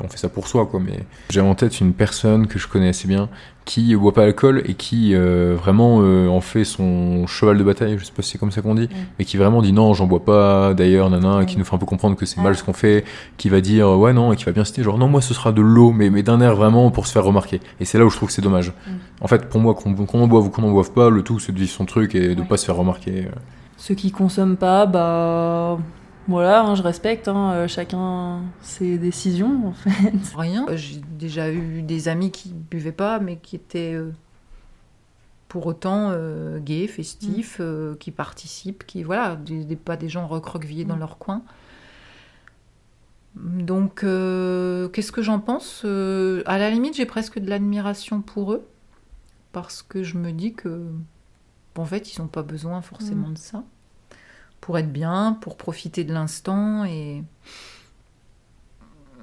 On fait ça pour soi, quoi. Mais j'avais en tête une personne que je connais assez bien qui boit pas l'alcool et qui euh, vraiment euh, en fait son cheval de bataille, je sais pas si c'est comme ça qu'on dit, mais qui vraiment dit non, j'en bois pas d'ailleurs, nana, et qui nous fait un peu comprendre que c'est mal ce qu'on fait, qui va dire ouais non, et qui va bien citer genre non, moi ce sera de l'eau, mais, mais d'un air vraiment pour se faire remarquer. Et c'est là où je trouve que c'est dommage. En fait, pour moi, qu'on qu'on en boive ou qu'on en boive pas, le tout c'est de vivre son truc et de Ouais. pas se faire remarquer. Ceux qui consomment pas, bah. Voilà, hein, je respecte, hein, euh, chacun ses décisions en fait. Rien. Euh, J'ai déjà eu des amis qui buvaient pas, mais qui étaient euh, pour autant euh, gays, festifs, euh, qui participent, qui voilà, des, des- pas des gens recroquevillés dans leur coin. Donc, qu'est-ce que j'en pense À la limite, j'ai presque de l'admiration pour eux, parce que je me dis que, en fait, ils n'ont pas besoin forcément de ça pour être bien, pour profiter de l'instant et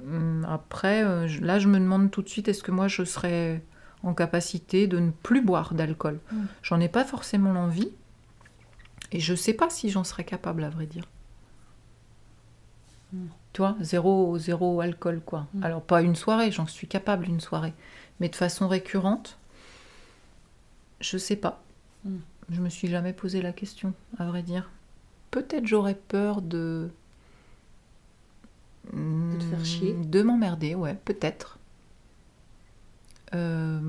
Hum, Après, euh, là, je me demande tout de suite, est-ce que moi, je serais en capacité de ne plus boire d'alcool? J'en ai pas forcément l'envie. Et je sais pas si j'en serais capable, à vrai dire. Toi, zéro, zéro alcool, quoi. Alors, pas une soirée, j'en suis capable une soirée. Mais de façon récurrente, je sais pas. Je me suis jamais posé la question, à vrai dire. Peut-être j'aurais peur de. De te faire chier De m'emmerder, ouais, peut-être. Euh,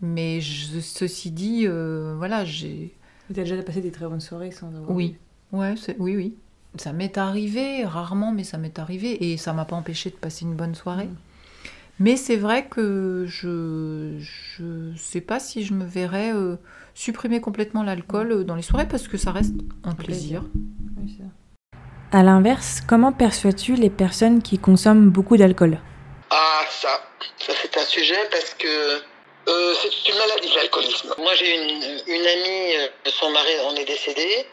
mais je- ceci dit, euh, voilà, j'ai. Tu as déjà passé des très bonnes soirées sans avoir. Oui, ouais, oui, oui. Ça m'est arrivé, rarement, mais ça m'est arrivé. Et ça m'a pas empêché de passer une bonne soirée. Mais c'est vrai que je je sais pas si je me verrais euh, supprimer complètement l'alcool euh, dans les soirées parce que ça reste un plaisir. C'est ça. À l'inverse, comment perçois-tu les personnes qui consomment beaucoup d'alcool? Ah, ça, ça c'est un sujet parce que euh, c'est une maladie, l'alcoolisme. Moi, j'ai une, une amie, euh, son mari en est décédé.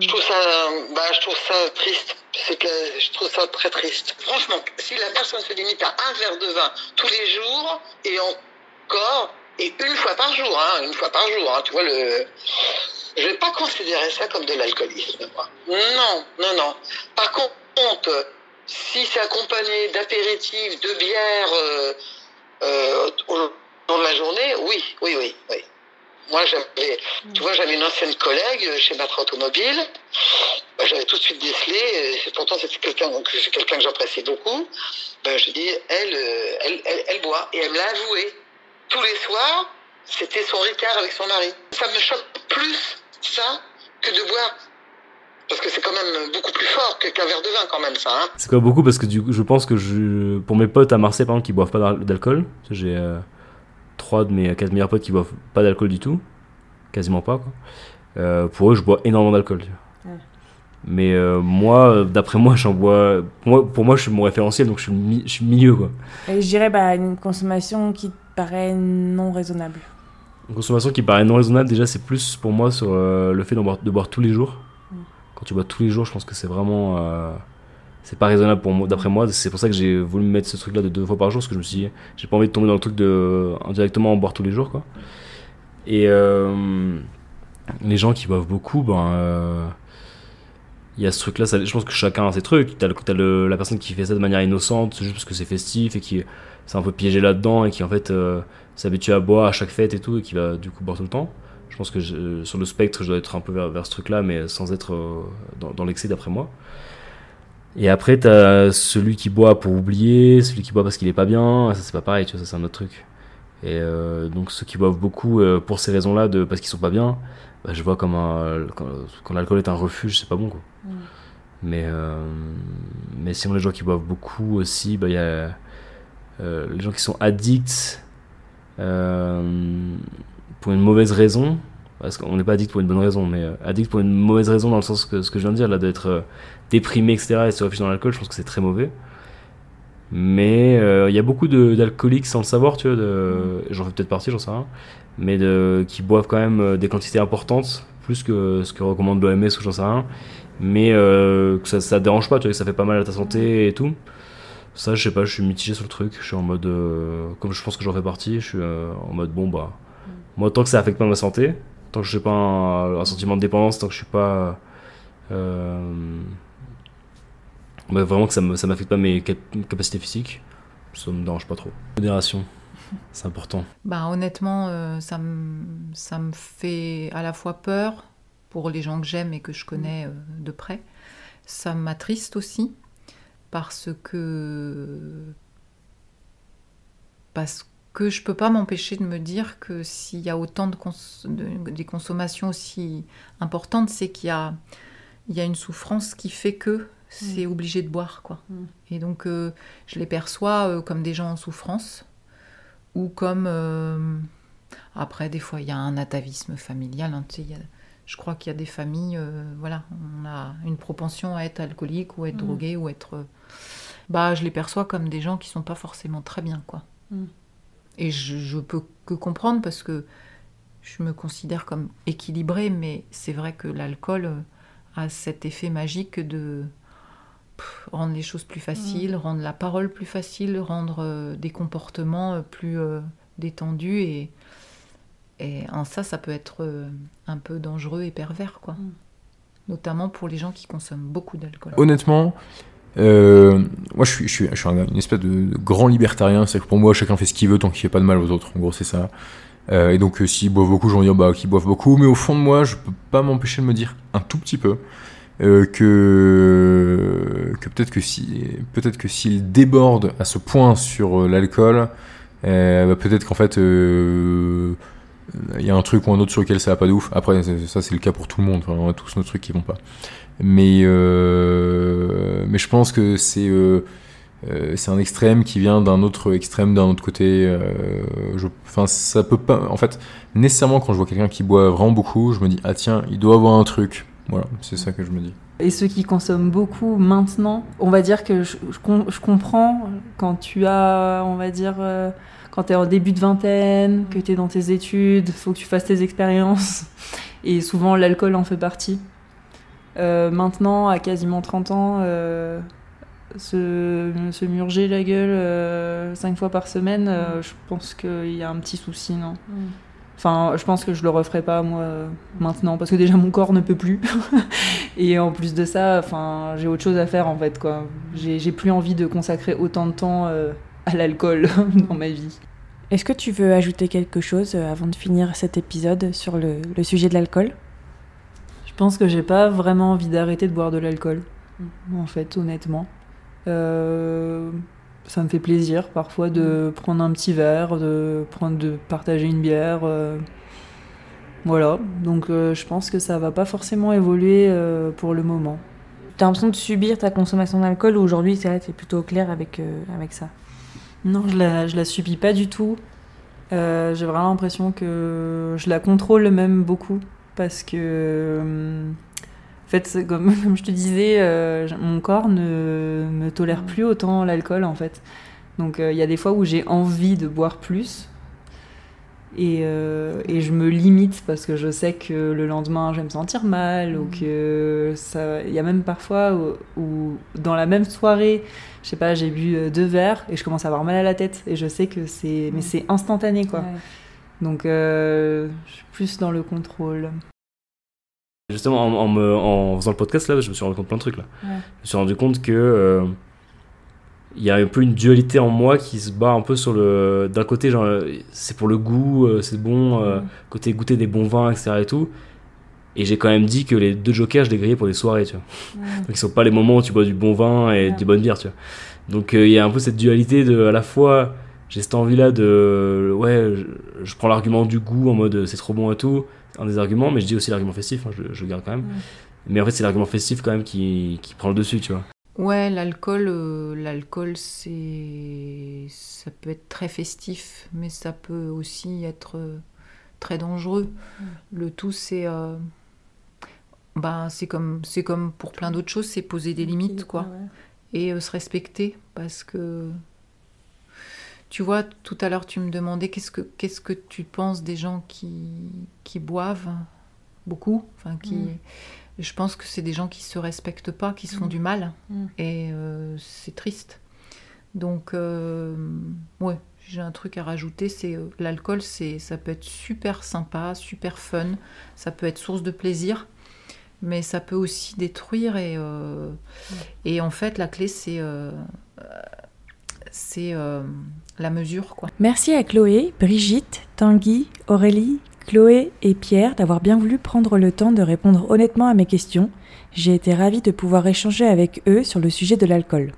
Je trouve ça, bah, je trouve ça triste. C'est que je trouve ça très triste. Franchement, si la personne se limite à un verre de vin tous les jours et encore et une fois par jour, hein, une fois par jour, hein, tu vois le. Je vais pas considérer ça comme de l'alcoolisme. Non, non, non. Par contre, si c'est accompagné d'apéritifs, de bière euh, euh, au long de la journée, oui, oui, oui, oui. Moi, j'avais, tu vois, j'avais une ancienne collègue chez Matra Automobile. Bah, j'avais tout de suite décelé. Et pourtant, c'était quelqu'un que quelqu'un que j'apprécie beaucoup. Ben, je dis, elle, euh, elle, elle, elle boit et elle me l'a avoué. Tous les soirs, c'était son ricard avec son mari. Ça me choque plus ça que de boire. Parce que c'est quand même beaucoup plus fort qu'un verre de vin, quand même, ça. Hein. C'est quoi beaucoup parce que du coup, je pense que je, pour mes potes à Marseille par exemple qui boivent pas d'al- d'alcool, j'ai euh, trois de mes quatre meilleurs potes qui boivent pas d'alcool du tout, quasiment pas quoi. Euh, pour eux, je bois énormément d'alcool. tu vois. Ouais. Mais euh, moi, d'après moi, j'en bois. Pour moi, pour moi, je suis mon référentiel, donc je suis, mi- je suis milieu quoi. Et je dirais bah, une consommation qui paraît non raisonnable Une consommation qui paraît non raisonnable, déjà, c'est plus pour moi sur euh, le fait d'en boire- de boire tous les jours. Mm. Quand tu bois tous les jours, je pense que c'est vraiment. euh, c'est pas raisonnable pour moi, d'après moi. C'est pour ça que j'ai voulu me mettre ce truc-là de deux fois par jour, parce que je me suis dit, j'ai pas envie de tomber dans le truc de indirectement en boire tous les jours, quoi. Et euh, les gens qui boivent beaucoup, ben. euh, il y a ce truc-là, ça- je pense que chacun a ses trucs. T'as, le, t'as le- la personne qui fait ça de manière innocente, c'est juste parce que c'est festif et qui s'est un peu piégé là-dedans et qui en fait euh, s'habitue à boire à chaque fête et tout et qui va du coup boire tout le temps. Je pense que je- sur le spectre, je dois être un peu vers, vers ce truc-là, mais sans être euh, dans, dans l'excès d'après moi. Et après, t'as celui qui boit pour oublier, celui qui boit parce qu'il est pas bien, ça c'est pas pareil, tu vois, ça c'est un autre truc. Et euh, donc ceux qui boivent beaucoup euh, pour ces raisons-là, de, parce qu'ils sont pas bien, bah, je vois comme un, quand, quand l'alcool est un refuge, c'est pas bon quoi. Mais, euh, mais sinon, les gens qui boivent beaucoup aussi, bah, il y a euh, les gens qui sont addicts euh, pour une mauvaise raison. Parce qu'on n'est pas addict pour une bonne raison, mais euh, addict pour une mauvaise raison dans le sens que ce que je viens de dire, là, d'être euh, déprimé, etc., et se réfugier dans l'alcool, je pense que c'est très mauvais. Mais euh, il y a beaucoup d'alcooliques sans le savoir, tu vois, j'en fais peut-être partie, j'en sais rien, mais qui boivent quand même euh, des quantités importantes, plus que ce que recommande l'OMS ou j'en sais rien, mais euh, que ça, ça dérange pas, tu vois, que ça fait pas mal à ta santé et tout. Ça, je sais pas, je suis mitigé sur le truc, je suis en mode, euh, comme je pense que j'en fais partie, je suis euh, en mode, bon bah, moi tant que ça affecte pas ma santé, tant que je n'ai pas un, un sentiment de dépendance, tant que je suis pas... euh, bah, vraiment que ça me- ça m'affecte pas mes cap- capacités physiques, ça me dérange pas trop. Modération, c'est important. Bah, honnêtement, euh, ça, me, ça me fait à la fois peur pour les gens que j'aime et que je connais euh, de près. Ça m'attriste aussi parce que parce que je peux pas m'empêcher de me dire que s'il y a autant de, cons- de- des consommations aussi importantes, c'est qu'il y a il y a une souffrance qui fait que c'est obligé de boire quoi. Mm. Et donc euh, je les perçois euh, comme des gens en souffrance ou comme euh, après des fois il y a un atavisme familial hein, tu sais, il y a- je crois qu'il y a des familles euh, voilà on a une propension à être alcoolique ou être Mm. drogué ou être euh, bah je les perçois comme des gens qui sont pas forcément très bien quoi Mm. et je, je peux que comprendre parce que je me considère comme équilibrée mais c'est vrai que l'alcool euh, a cet effet magique de pff, rendre les choses plus faciles, rendre la parole plus facile, rendre euh, des comportements plus détendus et, et en ça, ça peut être euh, un peu dangereux et pervers, quoi. Mm. Notamment pour les gens qui consomment beaucoup d'alcool. Honnêtement, euh, moi je suis, je suis, je suis un- une espèce de, de grand libertarien, c'est que pour moi chacun fait ce qu'il veut tant qu'il fait pas de mal aux autres, en gros c'est ça. Euh, et donc euh, s'ils boivent beaucoup, j'en dire bah qu'ils boivent beaucoup, mais au fond de moi je peux pas m'empêcher de me dire un tout petit peu euh, que, que peut-être que si peut-être que s'ils débordent à ce point sur euh, l'alcool, euh, bah, peut-être qu'en fait euh, il y a un truc ou un autre sur lequel ça va pas de ouf. Après, ça, c'est le cas pour tout le monde. On a tous nos trucs qui vont pas. Mais, euh, mais je pense que c'est euh, euh, c'est un extrême qui vient d'un autre extrême d'un autre côté. Enfin, ça peut pas. En fait, nécessairement, quand je vois quelqu'un qui boit vraiment beaucoup, je me dis ah tiens, il doit avoir un truc. Voilà, c'est ça que je me dis. Et ceux qui consomment beaucoup maintenant, on va dire que je, je je comprends quand tu as, on va dire, quand tu es en début de vingtaine, que tu es dans tes études, faut que tu fasses tes expériences. Et souvent, l'alcool en fait partie. Euh, maintenant, à quasiment 30 ans, euh, se, se murger la gueule euh, cinq fois par semaine, euh, je pense qu'il y a un petit souci, non? Enfin, je pense que je le referai pas moi maintenant parce que déjà mon corps ne peut plus. Et en plus de ça, enfin, j'ai autre chose à faire en fait quoi. J'ai plus envie de consacrer autant de temps à l'alcool dans ma vie. Est-ce que tu veux ajouter quelque chose euh, avant de finir cet épisode sur le, le sujet de l'alcool? Je pense que j'ai pas vraiment envie d'arrêter de boire de l'alcool. En fait, honnêtement. Euh, ça me fait plaisir parfois de prendre un petit verre, de prendre de partager une bière. euh, voilà. Donc euh, je pense que ça va pas forcément évoluer euh, pour le moment. T'as l'impression de subir ta consommation d'alcool ou aujourd'hui c'est t'es plutôt au clair avec, euh, avec ça? Non, je la, je la subis pas du tout. Euh, j'ai vraiment l'impression que je la contrôle même beaucoup parce que, euh, en fait, comme, comme je te disais, euh, mon corps ne, ne tolère plus autant l'alcool en fait. Donc il y a des fois où j'ai envie de boire plus, Et, euh, et, je me limite parce que je sais que le lendemain je vais me sentir mal ou Mm. que ça. Il y a même parfois où, où dans la même soirée, je sais pas, j'ai bu euh, deux verres et je commence à avoir mal à la tête et je sais que c'est. Mais c'est instantané quoi. Ouais. Donc euh, je suis plus dans le contrôle. Justement, en, en me- en faisant le podcast, là, je me suis rendu compte de plein de trucs. Là. Ouais. Je me suis rendu compte que euh, il y a un peu une dualité en moi qui se bat un peu sur le. D'un côté, genre, c'est pour le goût, euh, c'est bon, euh, Mm. côté goûter des bons vins, etc. Et tout. Et j'ai quand même dit que les deux jokers, je les grillais pour des soirées, tu vois. Ouais. Donc, ils sont pas les moments où tu bois du bon vin et Ouais. des bonnes bières, tu vois. Donc, euh, il y a un peu cette dualité de, à la fois, j'ai cette envie-là de. Ouais, je, je prends l'argument du goût en mode c'est trop bon et tout, un des arguments, mais je dis aussi l'argument festif, hein, je, garde quand même. Mm. Mais en fait, c'est l'argument festif quand même qui, qui prend le dessus, tu vois. Ouais, l'alcool, euh, l'alcool, c'est, ça peut être très festif, mais ça peut aussi être euh, très dangereux. Le tout, c'est, euh, ben, c'est comme, c'est comme pour plein d'autres choses, c'est poser des limites, quoi, Ouais. et se respecter, parce que, tu vois, tout à l'heure, tu me demandais qu'est-ce que, qu'est-ce que tu penses des gens qui, qui boivent beaucoup, enfin qui. Mm. Je pense que c'est des gens qui se respectent pas, qui se font Mm. du mal. Mm. Et euh, c'est triste. Donc, euh, ouais, j'ai un truc à rajouter, c'est euh, l'alcool, c'est, ça peut être super sympa, super fun, ça peut être source de plaisir, mais ça peut aussi détruire. Et, euh, et en fait, la clé, c'est, euh, euh, c'est euh, la mesure, quoi. Merci à Chloé, Brigitte, Tanguy, Aurélie, Chloé et Pierre d'avoir bien voulu prendre le temps de répondre honnêtement à mes questions. J'ai été ravie de pouvoir échanger avec eux sur le sujet de l'alcool.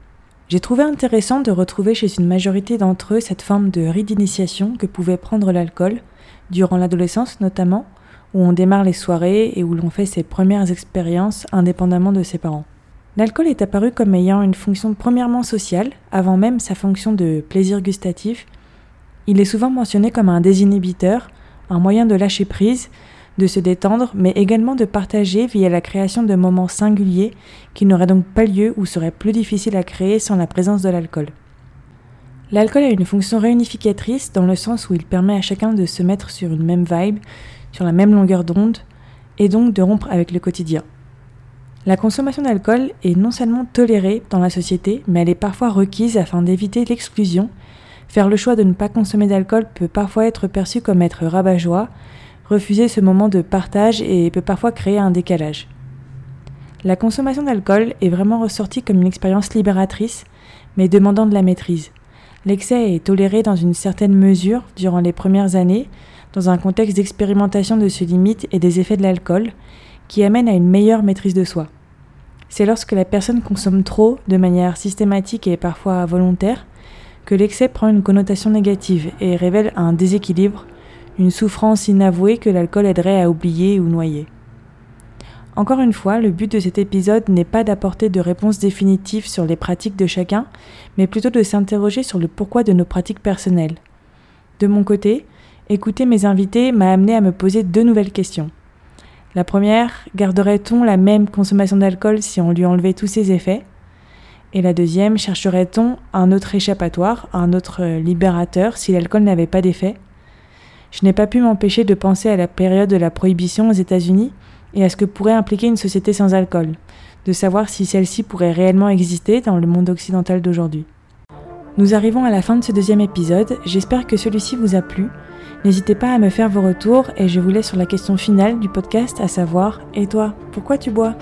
J'ai trouvé intéressant de retrouver chez une majorité d'entre eux cette forme de rite d'initiation que pouvait prendre l'alcool, durant l'adolescence notamment, où on démarre les soirées et où l'on fait ses premières expériences indépendamment de ses parents. L'alcool est apparu comme ayant une fonction premièrement sociale, avant même sa fonction de plaisir gustatif, il est souvent mentionné comme un désinhibiteur, un moyen de lâcher prise, de se détendre, mais également de partager via la création de moments singuliers qui n'auraient donc pas lieu ou seraient plus difficiles à créer sans la présence de l'alcool. L'alcool a une fonction réunificatrice dans le sens où il permet à chacun de se mettre sur une même vibe, sur la même longueur d'onde, et donc de rompre avec le quotidien. La consommation d'alcool est non seulement tolérée dans la société, mais elle est parfois requise afin d'éviter l'exclusion Faire le choix de ne pas consommer d'alcool peut parfois être perçu comme être rabat-joie, refuser ce moment de partage et peut parfois créer un décalage. La consommation d'alcool est vraiment ressortie comme une expérience libératrice, mais demandant de la maîtrise. L'excès est toléré dans une certaine mesure durant les premières années, dans un contexte d'expérimentation de ce limite et des effets de l'alcool, qui amène à une meilleure maîtrise de soi. C'est lorsque la personne consomme trop, de manière systématique et parfois volontaire, que l'excès prend une connotation négative et révèle un déséquilibre, une souffrance inavouée que l'alcool aiderait à oublier ou noyer. Encore une fois, le but de cet épisode n'est pas d'apporter de réponses définitives sur les pratiques de chacun, mais plutôt de s'interroger sur le pourquoi de nos pratiques personnelles. De mon côté, écouter mes invités m'a amené à me poser deux nouvelles questions. La première, garderait-on la même consommation d'alcool si on lui enlevait tous ses effets? Et la deuxième, chercherait-on un autre échappatoire, un autre euh, libérateur si l'alcool n'avait pas d'effet? Je n'ai pas pu m'empêcher de penser à la période de la prohibition aux États-Unis et à ce que pourrait impliquer une société sans alcool, de savoir si celle-ci pourrait réellement exister dans le monde occidental d'aujourd'hui. Nous arrivons à la fin de ce deuxième épisode, j'espère que celui-ci vous a plu. N'hésitez pas à me faire vos retours et je vous laisse sur la question finale du podcast, à savoir Et toi, pourquoi tu bois?